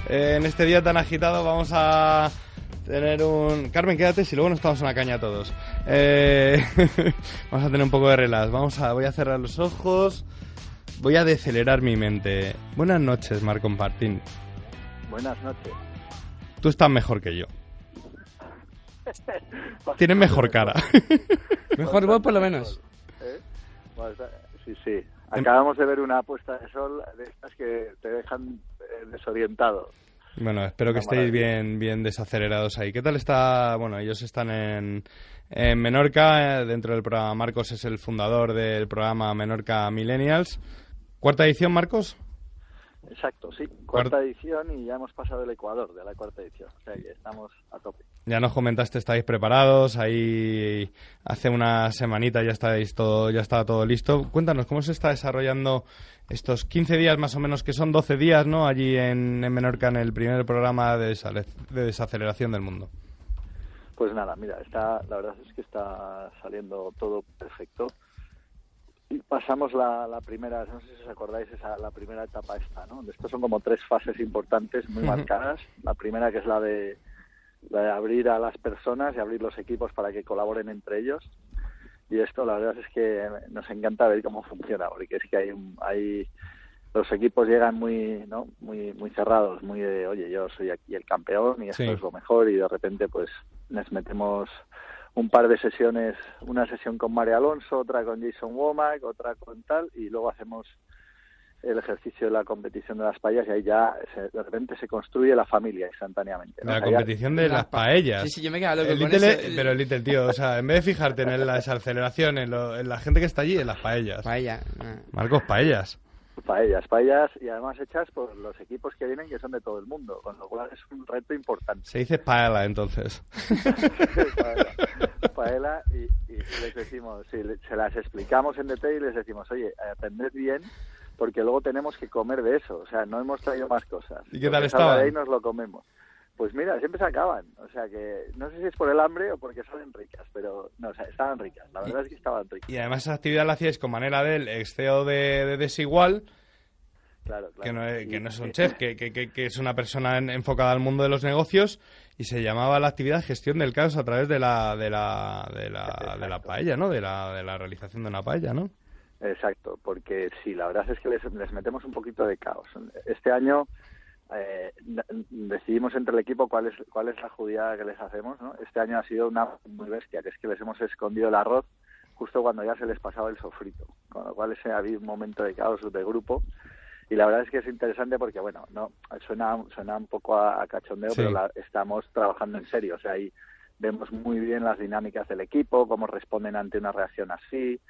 Eh, en este día tan agitado vamos a tener un... Carmen, quédate, si luego nos estamos una caña todos. Eh, vamos a tener un poco de relax. Vamos a... Voy a cerrar los ojos. Voy a decelerar mi mente. Buenas noches, Marco Martín. Buenas noches. Tú estás mejor que yo. Tienes mejor cara. Mejor vos, por lo menos. ¿Eh? Bueno, está- Sí, sí. Acabamos de ver una puesta de sol de estas que te dejan eh, desorientado. Bueno, espero que estéis bien, bien desacelerados ahí. ¿Qué tal está? Bueno, ellos están en, en Menorca, eh, dentro del programa. Marcos es el fundador del programa Menorca Millennials. ¿Cuarta edición, Marcos? Exacto, sí. Cuarta edición y ya hemos pasado el Ecuador de la cuarta edición. O sea que estamos a tope. Ya nos comentaste, estáis preparados. Ahí hace una semanita ya estáis todo, ya estaba todo listo. Cuéntanos, ¿cómo se está desarrollando estos 15 días más o menos, que son 12 días, ¿no? Allí en, en Menorca, en el primer programa de, de desaceleración del mundo. Pues nada, mira, está, la verdad es que está saliendo todo perfecto. Y pasamos la, la primera, no sé si os acordáis, esa, la primera etapa esta, ¿no? Estos son como tres fases importantes, muy marcadas. La primera que es la de, la de abrir a las personas y abrir los equipos para que colaboren entre ellos. Y esto la verdad es que nos encanta ver cómo funciona, porque es que hay, hay los equipos llegan muy, ¿no? Muy, muy cerrados, muy de, oye, yo soy aquí el campeón y esto Sí. es lo mejor y de repente pues les metemos un par de sesiones, una sesión con María Alonso, otra con Jason Womack, otra con tal, y luego hacemos el ejercicio de la competición de las paellas y ahí ya se- de repente se construye la familia instantáneamente. ¿no? La O sea, ya- competición de las paellas. Sí, sí, yo me quedo loco El con Little- eso. Pero Little, tío, o sea, en vez de fijarte en la desaceleración, en, lo- en la gente que está allí, en las paellas. Paella. Marcos, paellas. Paellas, paellas y además hechas por los equipos que vienen que son de todo el mundo, con lo cual es un reto importante. Se dice paella, entonces. paella, decimos, sí, se las explicamos en detalle y les decimos, oye, atended bien porque luego tenemos que comer de eso, o sea, no hemos traído más cosas. ¿Y qué tal estaban? de ahí nos lo comemos. Pues mira, siempre se acaban, o sea que no sé si es por el hambre o porque salen ricas, pero no, o sea, estaban ricas, la verdad es que estaban ricas. Y además esa actividad la hacíais con manera del ex CEO de, de Desigual, Claro, claro. que no es, que Y- no es un chef, que, que- que- que es una persona en- enfocada al mundo de los negocios y se llamaba la actividad gestión del caos a través de la de la de la, de la paella, ¿no? De la, de la realización de una paella, ¿no? Exacto, porque sí, la verdad es que les, les metemos un poquito de caos. Este año eh, decidimos entre el equipo cuál es, cuál es la judía que les hacemos. ¿no? Este año ha sido una muy bestia, que es que les hemos escondido el arroz justo cuando ya se les pasaba el sofrito, con lo cual ese había un momento de caos de grupo. Y la verdad es que es interesante porque, bueno, no suena, suena un poco a, cachondeo, pero la, estamos trabajando en serio. O sea, ahí vemos muy bien las dinámicas del equipo, cómo responden ante una reacción así.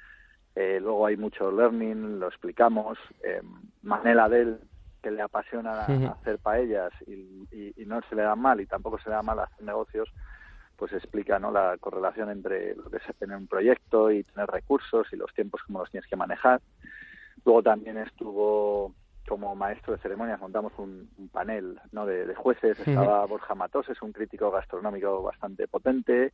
Eh, luego hay mucho learning, lo explicamos. Eh, Manela Del que le apasiona hacer paellas y, y, no se le da mal y tampoco se le da mal hacer negocios, pues explica ¿no? la correlación entre lo que es tener un proyecto y tener recursos y los tiempos como los tienes que manejar. Luego también estuvo como maestro de ceremonias, montamos un, panel ¿no? de, jueces. Estaba Borja Matoses, un crítico gastronómico bastante potente,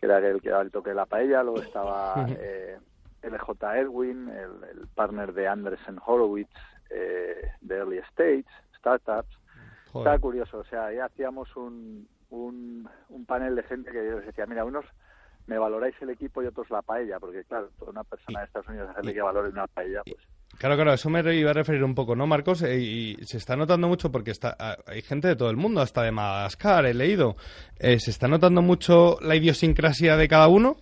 que era el que daba el toque de la paella. Luego estaba eh, LJ Edwin, el, el, partner de Anderson Horowitz, eh, de early stage, startups. Está curioso, o sea, ya hacíamos un, un, panel de gente que yo les decía, mira, unos me valoráis el equipo y otros la paella, porque claro, toda una persona de Estados Unidos hacerle que valore una paella, pues... Claro, claro, eso me iba a referir un poco, ¿no, Marcos? Eh, y se está notando mucho porque está, ah, hay gente de todo el mundo, hasta de Madagascar, he leído. Eh, ¿Se está notando mucho la idiosincrasia de cada uno?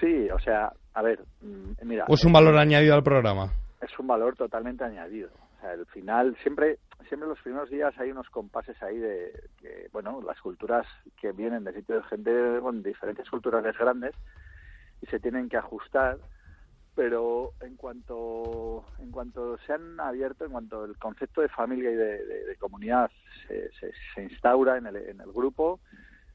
Sí, o sea, a ver, mm, mira... ¿O es un valor añadido al programa? es un valor totalmente añadido. Al final, siempre, siempre los primeros días hay unos compases ahí de que, bueno, las culturas que vienen de sitios de gente con diferentes culturales grandes y se tienen que ajustar pero en cuanto en cuanto se han abierto en cuanto el concepto de familia y de, comunidad se, se, instaura en el, en el grupo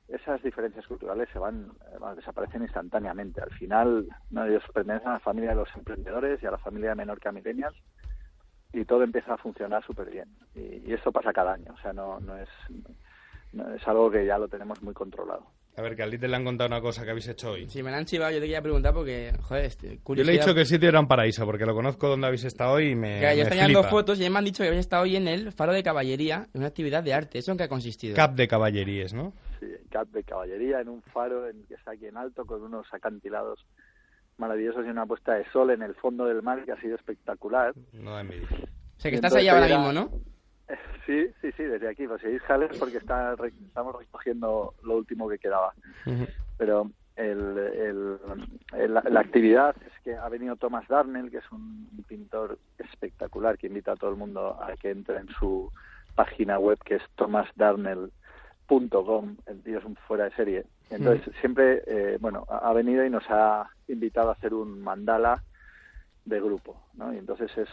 esas diferencias culturales se van, desaparecen instantáneamente. Al final, ¿no? ellos pertenecen a la familia de los emprendedores y a la familia menor millennials y todo empieza a funcionar súper bien. Y, eso pasa cada año, o sea, no, no, es, es algo que ya lo tenemos muy controlado. A ver, que al te le han contado una cosa que habéis hecho hoy. Si me la han chivado, yo te quería preguntar porque, joder, este, Yo le he dicho que el sitio era un paraíso, porque lo conozco donde habéis estado hoy y me. Claro, yo estoy dos fotos y me han dicho que habéis estado hoy en el Faro de Caballería, en una actividad de arte. ¿Eso en qué ha consistido? Cap de Caballerías, ¿no? Sí, Cap de Caballería, en un faro en, que está aquí en alto, con unos acantilados maravillosos y una puesta de sol en el fondo del mar que ha sido espectacular. No da envidia. O sea, que estás ahí ahora mismo, ¿no? Sí, sí, sí, desde aquí. Pues seguís jales porque está, estamos recogiendo lo último que quedaba. Pero el, el, la, actividad es que ha venido Thomas Darnell, que es un pintor espectacular que invita a todo el mundo a que entre en su página web que es thomasdarnell.com. El tío es un fuera de serie. Entonces, siempre, eh, bueno, ha venido y nos ha invitado a hacer un mandala de grupo, ¿no? Y entonces es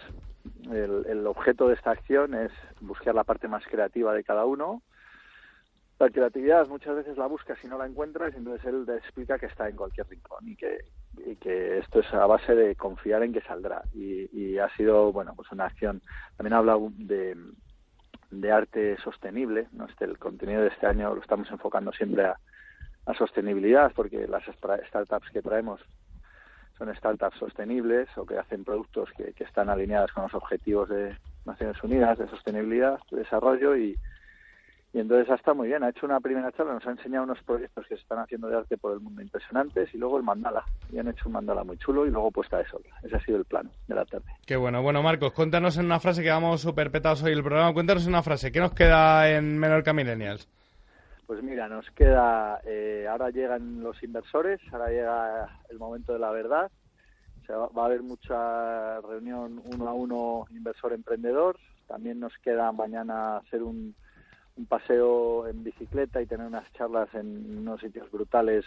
el, objeto de esta acción es buscar la parte más creativa de cada uno. La creatividad muchas veces la buscas y no la encuentras, y entonces él te explica que está en cualquier rincón y que, y que esto es a base de confiar en que saldrá. Y, ha sido, bueno, pues una acción. También ha hablado de, de arte sostenible, ¿no? Este, el contenido de este año lo estamos enfocando siempre a, a sostenibilidad, porque las startups que traemos son startups sostenibles o que hacen productos que, que están alineados con los objetivos de Naciones Unidas de sostenibilidad, de desarrollo y, y entonces está muy bien. Ha hecho una primera charla, nos ha enseñado unos proyectos que se están haciendo de arte por el mundo impresionantes y luego el mandala. Y han hecho un mandala muy chulo y luego puesta de sol. Ese ha sido el plan de la tarde. Qué bueno. Bueno, Marcos, cuéntanos en una frase que vamos súper petados hoy el programa. Cuéntanos en una frase. ¿Qué nos queda en Menorca Millennials? Pues mira, nos queda, eh, ahora llegan los inversores, ahora llega el momento de la verdad, o sea, va a haber mucha reunión uno a uno inversor-emprendedor, también nos queda mañana hacer un, un paseo en bicicleta y tener unas charlas en unos sitios brutales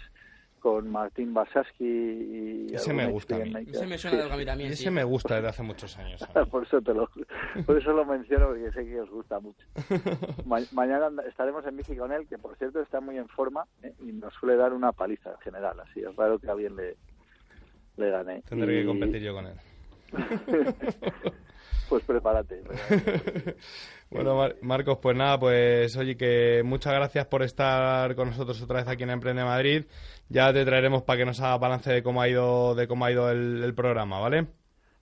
con Martín Basaski y ese me gusta a mí. ese me suena de algo a mí ese me gusta desde hace muchos años por eso te lo por eso lo menciono porque sé que os gusta mucho. Mañana estaremos en bici con él que por cierto está muy en forma ¿eh? y nos suele dar una paliza en general así es raro que a alguien le le gane. Tendré que competir yo con él pues prepárate. bueno, Marcos, pues nada, pues oye, que muchas gracias por estar con nosotros otra vez aquí en Emprende Madrid. Ya te traeremos para que nos haga balance de cómo ha ido, de cómo ha ido el, programa, ¿vale?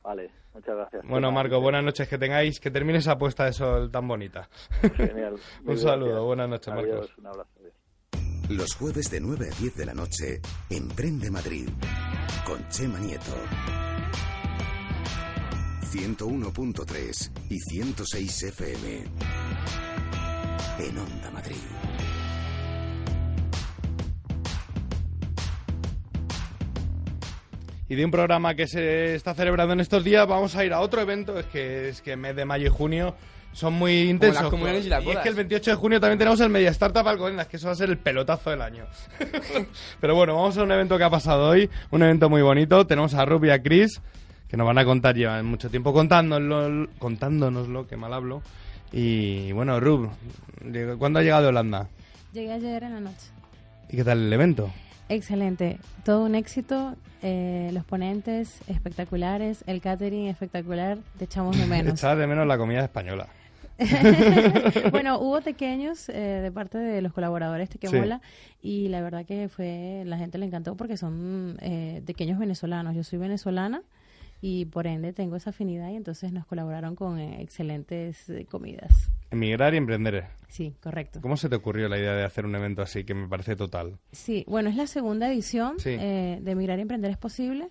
Vale, muchas gracias. Bueno, Marcos, buenas noches, que tengáis, que termine esa puesta de sol tan bonita. Genial. un saludo, buenas noches, Marcos. Un abrazo. Los jueves de 9 a 10 de la noche, Emprende Madrid, con Chema Nieto. 101.3 y 106 FM. En Onda Madrid. Y de un programa que se está celebrando en estos días, vamos a ir a otro evento. Es que es que mes de mayo y junio son muy intensos. las comuniones y las es bodas. que el 28 de junio también tenemos el Media Startup Alcobendas, que eso va a ser el pelotazo del año. Pero bueno, vamos a un evento que ha pasado hoy, un evento muy bonito. Tenemos a Ruby y a Chris, que nos van a contar, llevan mucho tiempo contándonoslo, contándonoslo, que mal hablo. Y bueno, Rub, ¿cuándo ha llegado Holanda? Llegué ayer en la noche. ¿Y qué tal el evento? Excelente, todo un éxito, eh, los ponentes espectaculares, el catering espectacular, te echamos de menos. Echaba de menos la comida española. bueno, hubo pequeños eh, de parte de los colaboradores de Sí. Mola y la verdad que fue la gente le encantó porque son eh, pequeños venezolanos. Yo soy venezolana y por ende tengo esa afinidad y entonces nos colaboraron con eh, excelentes eh, comidas. Emigrar y emprender. Sí, correcto. ¿Cómo se te ocurrió la idea de hacer un evento así que me parece total? Sí, bueno, es la segunda edición Sí. eh, de Migrar y Emprender es Posible.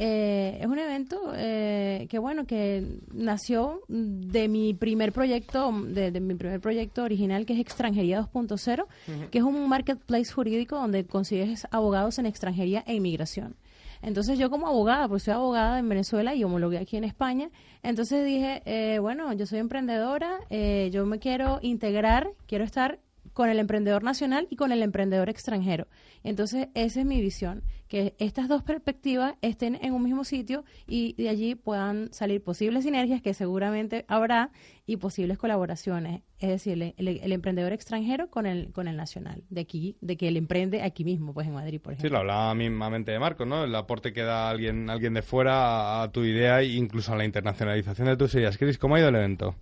Eh, es un evento eh, que, bueno, que nació de mi primer proyecto, de, de mi primer proyecto original, que es Extranjería 2.0, Ujú. que es un marketplace jurídico donde consigues abogados en extranjería e inmigración. Entonces yo como abogada, pues soy abogada en Venezuela y homologué aquí en España, entonces dije, eh, bueno, yo soy emprendedora, eh, yo me quiero integrar, quiero estar con el emprendedor nacional y con el emprendedor extranjero. Entonces esa es mi visión, que estas dos perspectivas estén en un mismo sitio y de allí puedan salir posibles sinergias que seguramente habrá y posibles colaboraciones. Es decir, el, el- el emprendedor extranjero con el, con el nacional, de aquí, de que él emprende aquí mismo, pues en Madrid, por ejemplo. Sí, lo hablaba mismamente de Marcos, ¿no? El aporte que da alguien, alguien de fuera a, a tu idea e incluso a la internacionalización de tus ideas. Chris, ¿cómo ha ido el evento?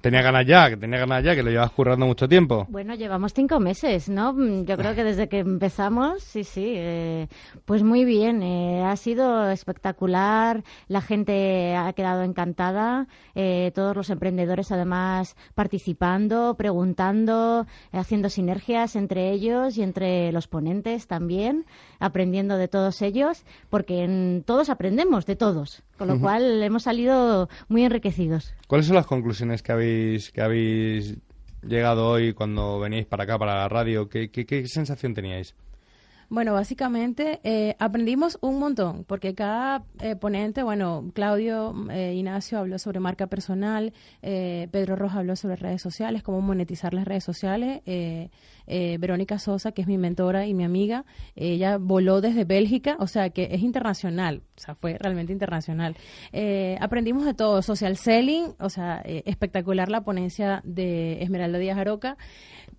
Tenía ganas ya, que tenía ganas ya, que lo llevas currando mucho tiempo. Bueno, llevamos cinco meses, ¿no? Mm, Yo creo que desde que empezamos, sí, sí, eh, pues muy bien. eh, ha sido espectacular, la gente ha quedado encantada, eh, todos los emprendedores además participando, preguntando, haciendo sinergias entre ellos y entre los ponentes también, aprendiendo de todos ellos, porque en- todos aprendemos de todos, con lo cual hemos salido muy enriquecidos. ¿Cuáles son las conclusiones que habéis, que habéis llegado hoy cuando veníais para acá, para la radio? ¿Qué, qué, qué sensación teníais? Bueno, básicamente eh, aprendimos un montón, porque cada eh, ponente, bueno, Claudio eh, Ignacio habló sobre marca personal, eh, Pedro Rojas habló sobre redes sociales, cómo monetizar las redes sociales, eh, Verónica Sosa, que es mi mentora y mi amiga, ella voló desde Bélgica, o sea que es internacional, o sea, fue realmente internacional. Aprendimos de todo, social selling, o sea, espectacular la ponencia de Esmeralda Díaz Aroca.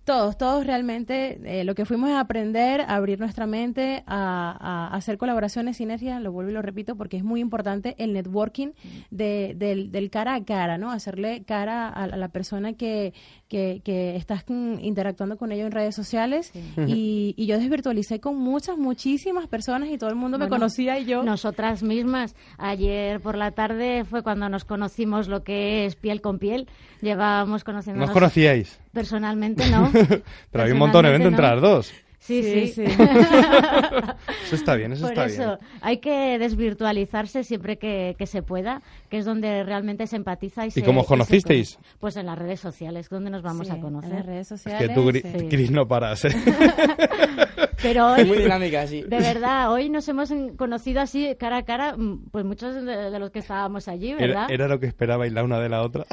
Todos, todos realmente eh, lo que fuimos a aprender, a abrir nuestra mente, a, a hacer colaboraciones, sinergias, lo vuelvo y lo repito porque es muy importante el networking de, del, del cara a cara, ¿no? Hacerle cara a, a la persona que, que, que estás interactuando con ellos en redes sociales y, y yo desvirtualicé con muchas, muchísimas personas y todo el mundo me conocía y yo... Nosotras mismas, ayer por la tarde fue cuando nos conocimos lo que es piel con piel. Llevábamos conociéndonos. ¿No os conocíais? Personalmente no. Pero hay un montón de evento entre las dos. Sí, sí. Sí, sí. Eso está bien, eso Por está eso, bien. hay que desvirtualizarse siempre que, que se pueda, que es donde realmente se empatiza y, se... cómo os se conocisteis? conoce. Pues en las redes sociales, donde nos vamos Sí, a conocer. en las redes Es sociales. que tú, Gri- sí. Chris, no paras, ¿eh? Pero hoy, Muy dinámica, sí. de verdad, hoy nos hemos conocido así cara a cara, mm, pues muchos de, de los que estábamos allí, ¿verdad? Era, era lo que esperabais la una de la otra.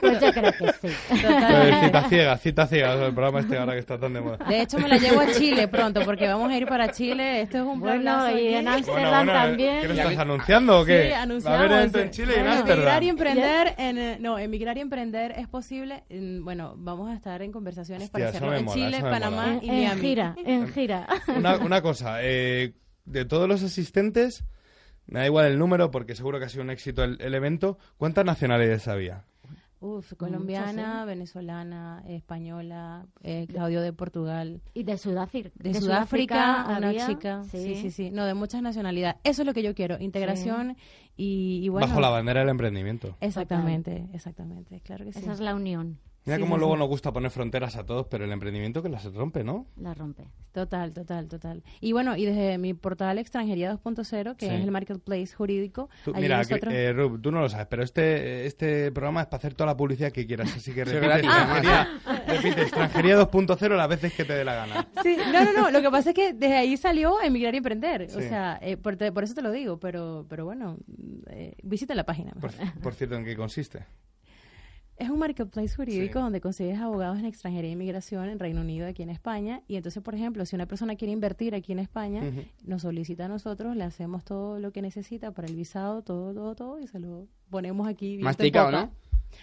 Pues yo creo que sí. Eh, cita ciega, cita ciega, el programa este ahora que está tan de moda. De hecho, me la llevo a Chile pronto porque vamos a ir para Chile. Esto es un Bueno, y en Ámsterdam también. ¿Qué lo estás anunciando o qué? Sí, a anunciamos. haber evento en Chile y en Ámsterdam. Emigrar y emprender, en, eh, no, emigrar y emprender es posible. En- bueno, vamos a estar en conversaciones Hostia, para hacerlo en mola, Chile, Panamá mola. Y en Miami. gira, en gira. Una, una cosa, eh, de todos los asistentes, me da igual el número porque seguro que ha sido un éxito el, el evento, ¿cuántas nacionalidades había? Uf, colombiana, venezolana, española, eh, Claudio de Portugal. Y de Sudáfrica. De, de Sudáfrica, Sudáfrica una chica. sí. Sí. sí, sí, No, de muchas nacionalidades. Eso es lo que yo quiero, integración y, y bueno. Bajo la bandera del emprendimiento. Exactamente, exactamente, claro que sí. Esa es la unión. Mira Sí, cómo luego nos gusta poner fronteras a todos, pero el emprendimiento que las rompe, ¿no? La rompe. Total, total, total. Y bueno, y desde mi portal Extranjería 2.0, que Sí. es el marketplace jurídico, Tú- mira, nosotros... Eh, Rub, tú no lo sabes, pero este, este programa es para hacer toda la publicidad que quieras, así que repite, extranjería, repite extranjería 2.0 las veces que te dé la gana. Sí, no, no, no. Lo que pasa es que desde ahí salió Emigrar y Emprender. O sea, eh, por, te- por eso te lo digo. Pero, pero bueno, eh, visita la página. Por, por cierto, ¿en qué consiste? Es un marketplace jurídico donde consigues abogados en extranjería e inmigración en Reino Unido, aquí en España. Y entonces, por ejemplo, si una persona quiere invertir aquí en España, nos solicita a nosotros, le hacemos todo lo que necesita para el visado, todo, todo, todo, y se lo ponemos aquí. Masticado. ¿no?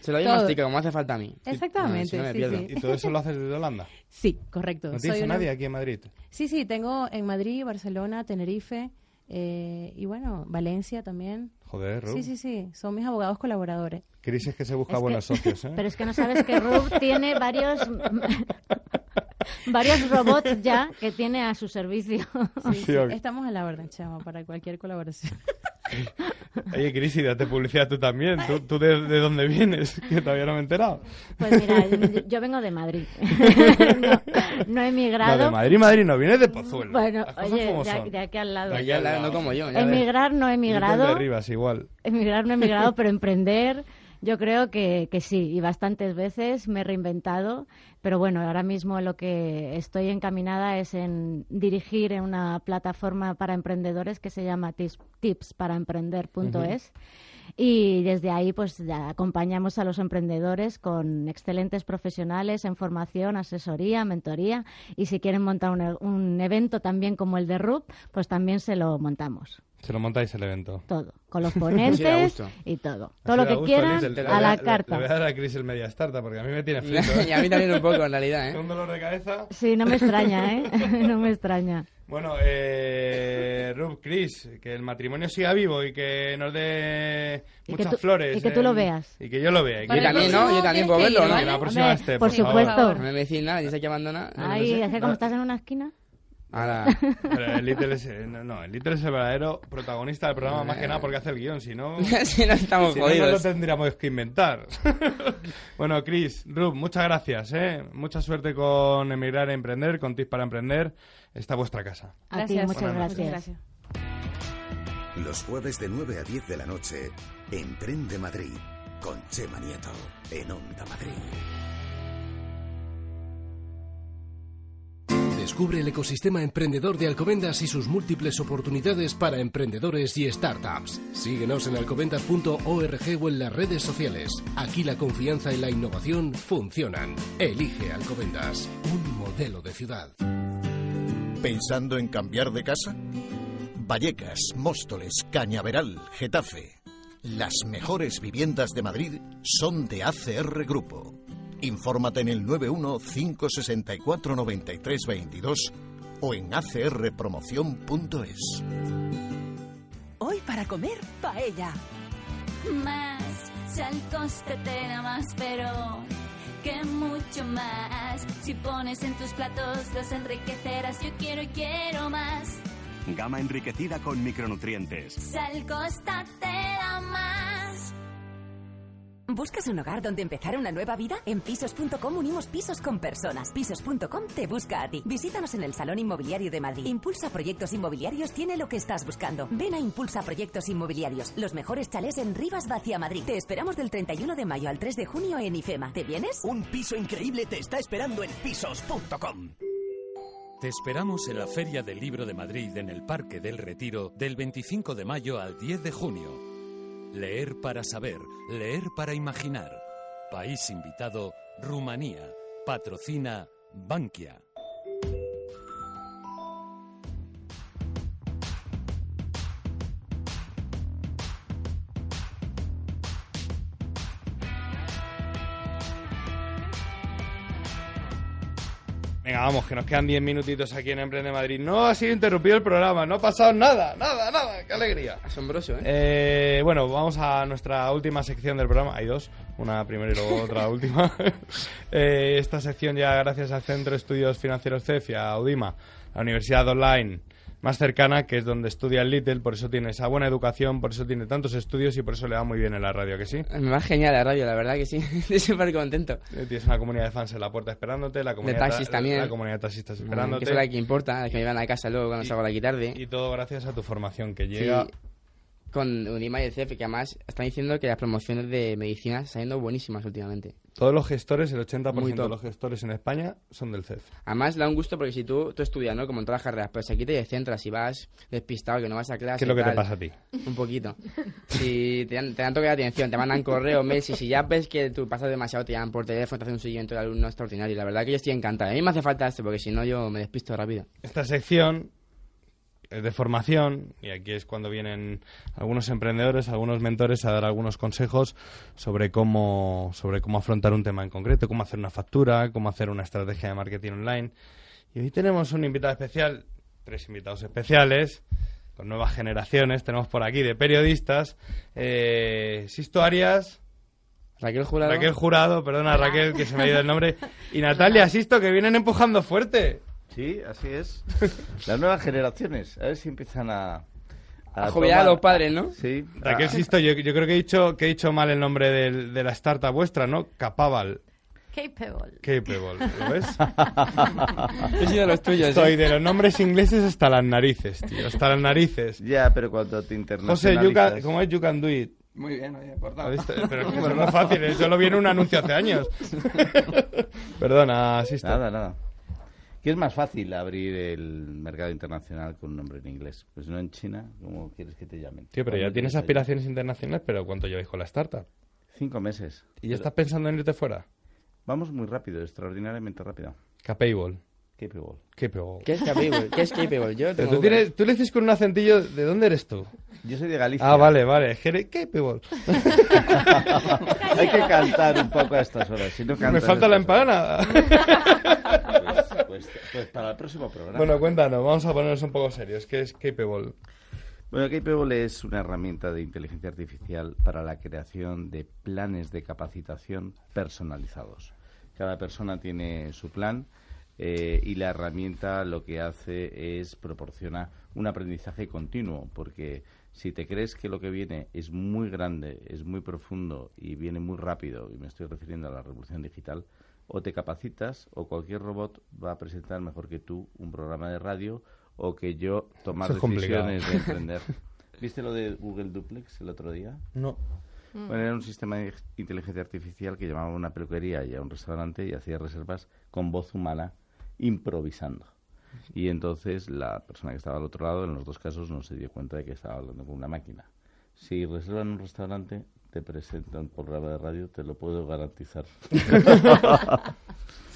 Se lo doy masticado, como hace falta a mí. Exactamente, si no me sí. ¿Y todo eso lo haces desde Holanda? Sí, correcto. ¿No Soy tienes una- nadie aquí en Madrid? Sí, sí, tengo en Madrid, Barcelona, Tenerife eh, y bueno, Valencia también. Joder, Rub. Sí, sí, sí, son mis abogados colaboradores. Crisis que se busca Es buenos socios, ¿eh? Pero es que no sabes que Rub tiene varios varios robots ya que tiene a su servicio. Sí, Sí, sí. Estamos a la orden, chama, para cualquier colaboración. Oye, Crisis, date publicidad tú también. ¿Tú, tú de, de dónde vienes? Que todavía no me he enterado. Pues mira, yo- yo vengo de Madrid. no, no he No, emigrado. de Madrid, Madrid no, vienes de Pozuelo. Bueno, oye, de, de aquí al lado. De aquí al lado, no como yo, ya ves. Emigrar no he emigrado. de Rivas, igual. Emigrar no he emigrado, pero emprender, yo creo que, que sí, y bastantes veces me he reinventado, pero bueno, ahora mismo lo que estoy encaminada es en dirigir en una plataforma para emprendedores que se llama tips, tipsparaemprender.es. Y desde ahí, pues ya acompañamos a los emprendedores con excelentes profesionales en formación, asesoría, mentoría. Y si quieren montar un, e- un evento también como el de RUP, pues también se lo montamos. Se lo montáis el evento. Todo. Con los ponentes y todo. Todo lo que quieran a la carta. Le voy a dar a Cris el media startup porque a mí me tiene frito. ¿eh? Y a mí también un poco, en realidad, ¿eh? Un dolor de cabeza. Sí, no me extraña, ¿eh? no me extraña. Bueno, eh, Rub, Chris, que el matrimonio siga vivo y que nos dé muchas tú- flores. y que tú lo veas. Y que yo lo vea. y Yo que- también, ¿no? Yo también puedo verlo, ¿no? Que la próxima Hombre, esté, por supuesto. No me decís nada, dice que abandona. no, no Ahí, sé. es que como estás en una esquina. Ahora. Pero el Little es, eh, no, no, el Little es el verdadero protagonista del programa, más que nada porque hace el guion, si no... Si no estamos si no, no jodidos. lo tendríamos que inventar. bueno, Chris, Rub, muchas gracias, ¿eh? Mucha suerte con Emigrar a Emprender, con Tips para Emprender. Está vuestra casa. Ti, Gracias. muchas gracias. Los jueves de 9 a 10 de la noche, Emprende Madrid, con Chema Nieto, en Onda Madrid. Descubre el ecosistema emprendedor de Alcobendas y sus múltiples oportunidades para emprendedores y startups. Síguenos en alcobendas.org o en las redes sociales. Aquí la confianza y la innovación funcionan. Elige Alcobendas, un modelo de ciudad. ¿Pensando en cambiar de casa? Vallecas, Móstoles, Cañaveral, Getafe. Las mejores viviendas de Madrid son de ACR Grupo. Infórmate en el 91 564 93 22 o en acrpromoción.es. Hoy para comer, paella. Más, si al coste te da más, pero que mucho más. Si pones en tus platos, los enriquecerás. Yo quiero y quiero más. Gama enriquecida con micronutrientes. Sal Costa te da más. ¿Buscas un hogar donde empezar una nueva vida? En pisos.com unimos pisos con personas. Pisos.com te busca a ti. Visítanos en el Salón Inmobiliario de Madrid. Impulsa Proyectos Inmobiliarios tiene lo que estás buscando. Ven a Impulsa Proyectos Inmobiliarios. Los mejores chalés en Rivas Vacia Madrid. Te esperamos del 31 de mayo al 3 de junio en IFEMA. ¿Te vienes? Un piso increíble te está esperando en pisos.com. Te esperamos en la Feria del Libro de Madrid en el Parque del Retiro del 25 de mayo al 10 de junio. Leer para saber, leer para imaginar. País invitado, Rumanía. Patrocina Bankia. Venga, vamos, que nos quedan 10 minutitos aquí en Emprende Madrid. No ha sido interrumpido el programa, no ha pasado nada, nada, nada. ¡Qué alegría! Asombroso, ¿eh? Eh, bueno, vamos a nuestra última sección del programa. Hay dos, una primera y luego otra última. Eh, esta sección ya gracias al Centro de Estudios Financieros CEF y a Audima, la Universidad Online, más cercana, que es donde estudia el Little, por eso tiene esa buena educación, por eso tiene tantos estudios y por eso le va muy bien en la radio, ¿que sí? Me va genial la radio, la verdad que sí. Estoy súper contento. Eh, Tienes una comunidad de fans en la puerta esperándote, la comunidad de taxis ta- también. La comunidad de taxistas esperándote. Que es la que importa, la que me van a casa luego cuando Y- salgo de aquí tarde. Y todo gracias a tu formación que llega. Sí, con Unima y el CEF, que además están diciendo que las promociones de medicina están yendo buenísimas últimamente. Todos los gestores, el 80% Muy de los gestores en España son del CEF. Además, da un gusto porque si tú, tú estudias, ¿no? Como en todas las carreras, pero si aquí te descentras y vas despistado, que no vas a clase. ¿Qué es lo que te tal, pasa a ti? Un poquito. Si te dan, te dan toque de atención, te mandan correo, mails, y si ya ves que tú pasas demasiado, te llaman por teléfono, te hacen un seguimiento de alumno extraordinario. La verdad que yo estoy encantado. A mí me hace falta esto, porque si no, yo me despisto rápido. Esta sección de formación y aquí es cuando vienen algunos emprendedores, algunos mentores a dar algunos consejos sobre cómo, sobre cómo afrontar un tema en concreto, cómo hacer una factura, cómo hacer una estrategia de marketing online. Y hoy tenemos un invitado especial, tres invitados especiales, con nuevas generaciones. Tenemos por aquí de periodistas, eh, Sisto Arias. Raquel Jurado. Raquel Jurado, perdona Raquel, que se me ha ido el nombre. Y Natalia Sisto, que vienen empujando fuerte. Sí, así es. Las nuevas generaciones, a ver si empiezan a... A jubilar a tomar- los padres, ¿no? Sí. Raquel a- Sisto, yo, yo creo que he dicho que he dicho mal el nombre del- de la startup vuestra, ¿no? Capable. Capable. Capable, ¿lo ves? He sido de los tuyos, Estoy ¿eh? de los nombres ingleses hasta las narices, tío, hasta las narices. Ya, pero cuando te José, internacionalizas... you can- ¿cómo es You Can Do It? Muy bien, oye, por. Pero que eso no es fácil, ¿eh? solo viene un anuncio hace años. Perdona, Sisto. Nada, nada. ¿Qué es más fácil abrir el mercado internacional con un nombre en inglés? Pues no en China, ¿cómo quieres que te llamen? Tío, pero ya ¿Cómo tienes aspiraciones internacionales, pero ¿cuánto lleváis con la startup? Cinco meses. ¿Y ya estás pensando en irte fuera? Vamos muy rápido, extraordinariamente rápido. Capable. Capable. Capable. ¿Qué es capable? ¿Qué es capable? Yo Pero tengo tú, tienes, tú le dices con un acentillo, ¿de dónde eres tú? Yo soy de Galicia. Ah, vale, vale. capable. Hay que cantar un poco a estas horas. Si no Me falta la empanada. Pues, pues- pues para el próximo programa. Bueno, cuéntanos, vamos a ponernos un poco serios. ¿Qué es capable? Bueno, Capable es una herramienta de inteligencia artificial para la creación de planes de capacitación personalizados. Cada persona tiene su plan eh, y la herramienta lo que hace es proporciona un aprendizaje continuo, porque si te crees que lo que viene es muy grande, es muy profundo y viene muy rápido, y me estoy refiriendo a la revolución digital, o te capacitas o cualquier robot va a presentar mejor que tú un programa de radio o que yo tomar complicado. decisiones de emprender. ¿Viste lo de Google Duplex el otro día? No. Bueno, era un sistema de inteligencia artificial que llamaba a una peluquería y a un restaurante y hacía reservas con voz humana improvisando. Y entonces la persona que estaba al otro lado, en los dos casos, no se dio cuenta de que estaba hablando con una máquina. Si reservan un restaurante, te presentan un programa de radio, te lo puedo garantizar.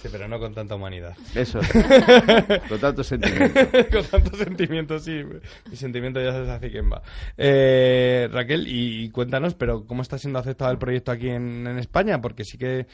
Sí, pero no con tanta humanidad. Eso. Con tanto sentimiento. con tanto sentimiento, sí. Mi sentimiento ya se hace quién va. Eh, Raquel, y, y cuéntanos, pero ¿cómo está siendo aceptado el proyecto aquí en, en España? Porque sí que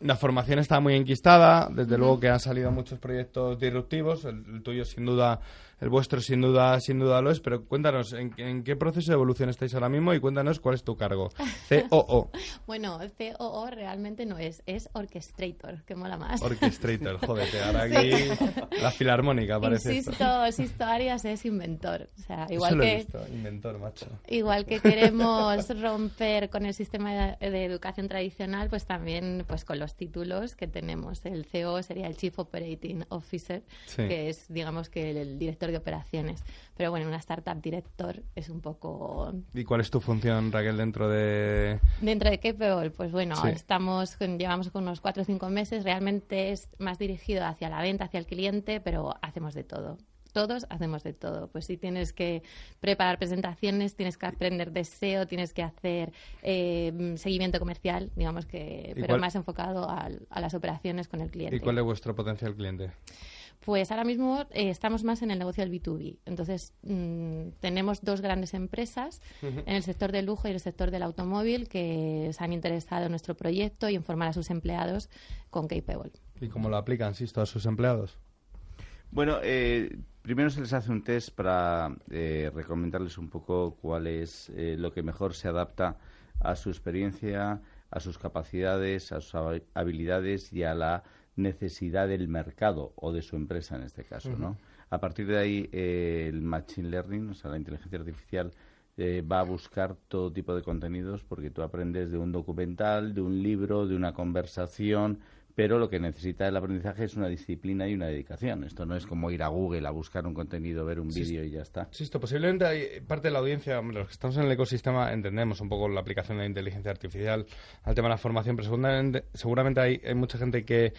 la formación está muy enquistada, desde luego que han salido muchos proyectos disruptivos, el, el tuyo sin duda, el vuestro sin duda, sin duda lo es, pero cuéntanos, ¿en, en qué proceso de evolución estáis ahora mismo y cuéntanos cuál es tu cargo? COO. Bueno, COO realmente no es, es orchestrator, que mola más. Orchestrator, joder, que ahora aquí la filarmónica parece. Insisto, Sisto Arias es inventor. O sea, igual Eso lo he que, visto, inventor, macho. igual que queremos romper con el sistema de, de educación tradicional, pues también pues con los títulos que tenemos. El CEO sería el Chief Operating Officer, Sí. que es, digamos, que el, el director de operaciones. Pero bueno, una startup director es un poco ¿Y cuál es tu función, Raquel, dentro de...? Dentro de Capable, pues bueno, Sí. estamos con- llevamos con unos cuatro o cinco meses. Realmente es más dirigido hacia la venta, hacia el cliente, pero hacemos de todo. Todos hacemos de todo. Pues si tienes que preparar presentaciones, tienes que aprender de SEO, tienes que hacer eh, seguimiento comercial, digamos que, ¿Y pero cuál- más enfocado a las operaciones con el cliente. ¿Y cuál es vuestro potencial cliente? Pues ahora mismo eh, estamos más en el negocio del B2B. Entonces, mm, tenemos dos grandes empresas en el sector del lujo y en el sector del automóvil que se han interesado en nuestro proyecto y en formar a sus empleados con Capable. ¿Y cómo lo aplican, Sisto, a sus empleados? Bueno, eh, primero se les hace un test para eh, recomendarles un poco cuál es eh, lo que mejor se adapta a su experiencia, a sus capacidades, a sus hab- habilidades y a la necesidad del mercado o de su empresa en este caso, ¿no? A partir de ahí, eh, el Machine Learning, o sea, la inteligencia artificial, eh, va a buscar todo tipo de contenidos porque tú aprendes de un documental, de un libro, de una conversación, pero lo que necesita el aprendizaje es una disciplina y una dedicación. Esto no es como ir a Google a buscar un contenido, ver un Sí, vídeo y ya está. Sí, esto posiblemente hay parte de la audiencia, los que estamos en el ecosistema entendemos un poco la aplicación de la inteligencia artificial al tema de la formación, pero seguramente, seguramente hay, hay mucha gente que,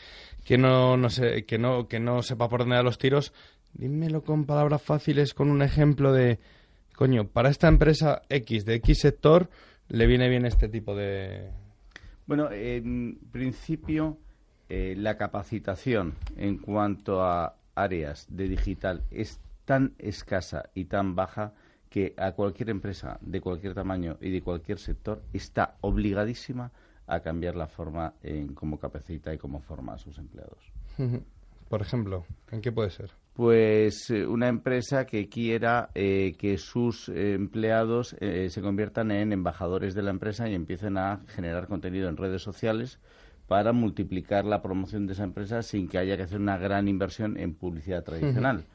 que no, no sé, que no, que no sepa por dónde dar los tiros. Dímelo con palabras fáciles, con un ejemplo de, coño, para esta empresa X de X sector le viene bien este tipo de... Bueno, en principio, eh, la capacitación en cuanto a áreas de digital es tan escasa y tan baja que a cualquier empresa de cualquier tamaño y de cualquier sector está obligadísima a cambiar la forma en cómo capacita y cómo forma a sus empleados. Por ejemplo, ¿en qué puede ser? Pues eh, una empresa que quiera eh, que sus eh, empleados eh, se conviertan en embajadores de la empresa y empiecen a generar contenido en redes sociales para multiplicar la promoción de esa empresa sin que haya que hacer una gran inversión en publicidad tradicional.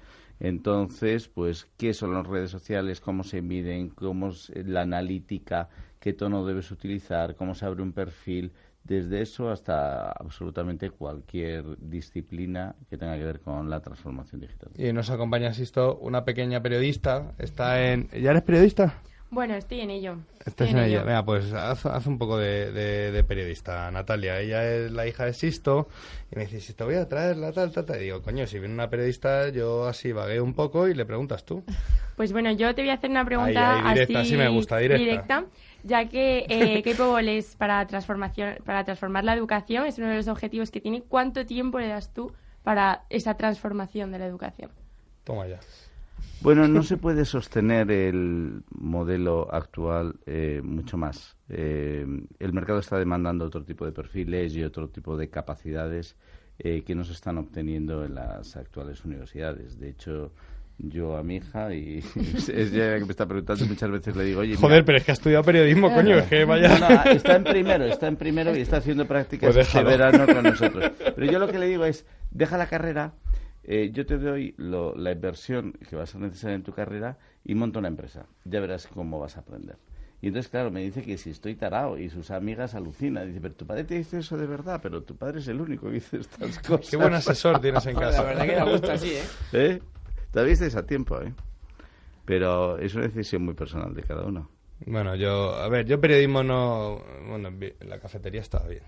Entonces, pues, ¿qué son las redes sociales? ¿Cómo se miden? ¿Cómo es la analítica? ¿Qué tono debes utilizar? ¿Cómo se abre un perfil? Desde eso hasta absolutamente cualquier disciplina que tenga que ver con la transformación digital. Y nos acompaña, Sisto, una pequeña periodista. Está en... ¿Ya eres periodista? Bueno, estoy en ello. Estás Estoy en ello. Venga, pues haz, haz un poco de, de- de periodista, Natalia. Ella es la hija de Sisto y me dice, Sisto, voy a traerla, tal, tal, tal. Y digo, coño, si viene una periodista, yo así vagueo un poco y le preguntas tú. Pues bueno, yo te voy a hacer una pregunta Ahí, ahí, directa, así sí me gusta, directa. ya que eh, es para transformación, para transformar la educación, es uno de los objetivos que tiene. ¿Cuánto tiempo le das tú para esa transformación de la educación? Toma ya. Bueno, no se puede sostener el modelo actual eh, mucho más. Eh, el mercado está demandando otro tipo de perfiles y otro tipo de capacidades eh, que no se están obteniendo en las actuales universidades. De hecho, yo a mi hija, y es ella que me está preguntando muchas veces, le digo, oye, mira, Joder, pero es que ha estudiado periodismo, coño, es que vaya... no, no, está en primero, está en primero y está haciendo prácticas Pues déjalo. verano con nosotros. Pero yo lo que le digo es, deja la carrera, eh, yo te doy lo- la inversión que va a ser necesaria en tu carrera y monta una empresa. Ya verás cómo vas a aprender. Y entonces, claro, me dice que si estoy tarao y sus amigas alucinan. Dice, pero tu padre te dice eso de verdad, pero tu padre es el único que dice estas cosas. Qué buen asesor tienes en casa. La verdad que da gusto así, ¿eh? ¿Eh? Todavía estáis a tiempo, ¿eh? Pero es una decisión muy personal de cada uno. Bueno, yo, a ver, yo periodismo no... Bueno, la cafetería estaba bien.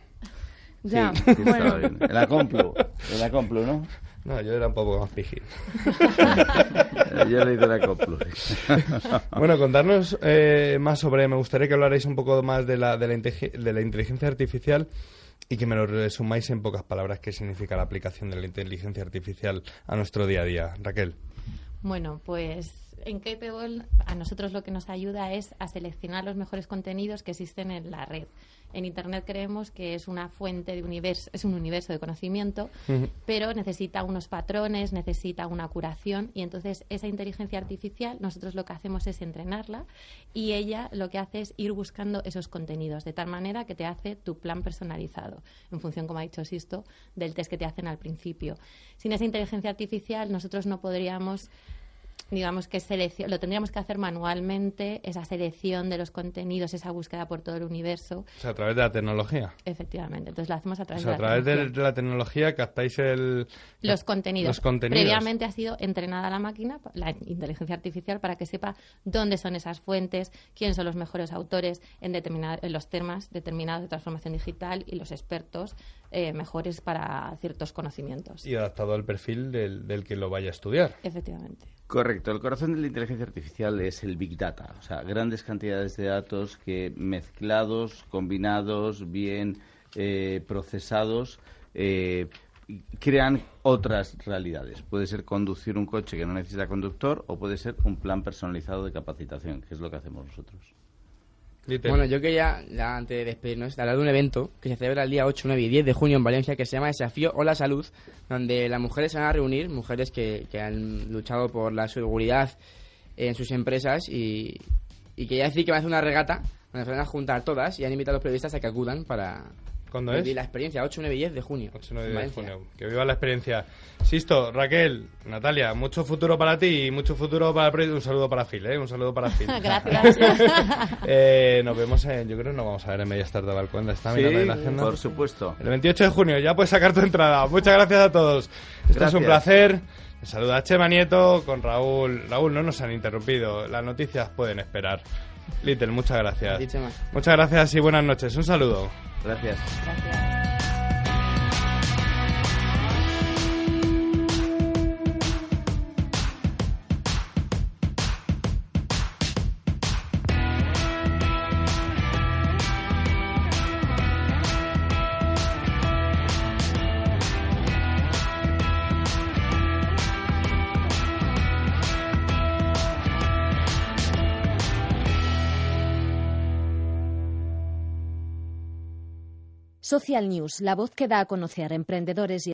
Ya, Sí, sí, estaba bien. En la Complu, en la Complu, ¿no? No, yo era un poco más pijín. Yo le hice la bueno, contarnos eh, más sobre... Me gustaría que hablarais un poco más de la, de, la de la inteligencia artificial y que me lo resumáis en pocas palabras qué significa la aplicación de la inteligencia artificial a nuestro día a día. Raquel. Bueno, pues en Capable a nosotros lo que nos ayuda es a seleccionar los mejores contenidos que existen en la red. En Internet creemos que es una fuente de universo, es un universo de conocimiento, pero necesita unos patrones, necesita una curación y entonces esa inteligencia artificial nosotros lo que hacemos es entrenarla y ella lo que hace es ir buscando esos contenidos de tal manera que te hace tu plan personalizado en función, como ha dicho Sisto, del test que te hacen al principio. Sin esa inteligencia artificial nosotros no podríamos digamos que selección, lo tendríamos que hacer manualmente, esa selección de los contenidos, esa búsqueda por todo el universo, O sea, a través de la tecnología. efectivamente. Entonces lo hacemos a O través sea, a de la través de, tecnología. de la tecnología captáis el... los contenidos. Los contenidos. Previamente ha sido entrenada la máquina, la inteligencia artificial, para que sepa dónde son esas fuentes, quiénes son los mejores autores en, determinar, en los temas determinados de transformación digital y los expertos eh, mejores para ciertos conocimientos. Y adaptado al perfil del, del que lo vaya a estudiar. Efectivamente. Correcto. El corazón de la inteligencia artificial es el Big Data. O sea, grandes cantidades de datos que mezclados, combinados, bien eh, procesados, eh, crean otras realidades. Puede ser conducir un coche que no necesita conductor o puede ser un plan personalizado de capacitación, que es lo que hacemos nosotros. Bueno, yo quería, ya antes de despedirnos, hablar de un evento que se celebra el día 8, 9 y 10 de junio en Valencia que se llama Desafío o la Salud, donde las mujeres se van a reunir, mujeres que, que han luchado por la seguridad en sus empresas y, y quería decir que van a hacer una regata donde se van a juntar todas y han invitado a los periodistas a que acudan para, ¿Cuándo Y es? la experiencia, 8, 9 y 10 de junio. 8, 9 en de Valencia. junio. Que viva la experiencia. Sisto, Raquel, Natalia, mucho futuro para ti y mucho futuro para. Un saludo para Phil, ¿eh? Un saludo para Phil. Gracias. Eh, nos vemos en, yo creo que nos vamos a ver en Media Start de Balcón. Está Sí, mirando ahí la agenda. por supuesto. El 28 de junio, ya puedes sacar tu entrada. Muchas gracias a todos. Esto es un Gracias. placer. Les saluda Chema Nieto con Raúl. Raúl, no nos han interrumpido. Las noticias pueden esperar. Little, muchas gracias. Muchas gracias y buenas noches. Un saludo. Gracias. Social News, la voz que da a conocer emprendedores y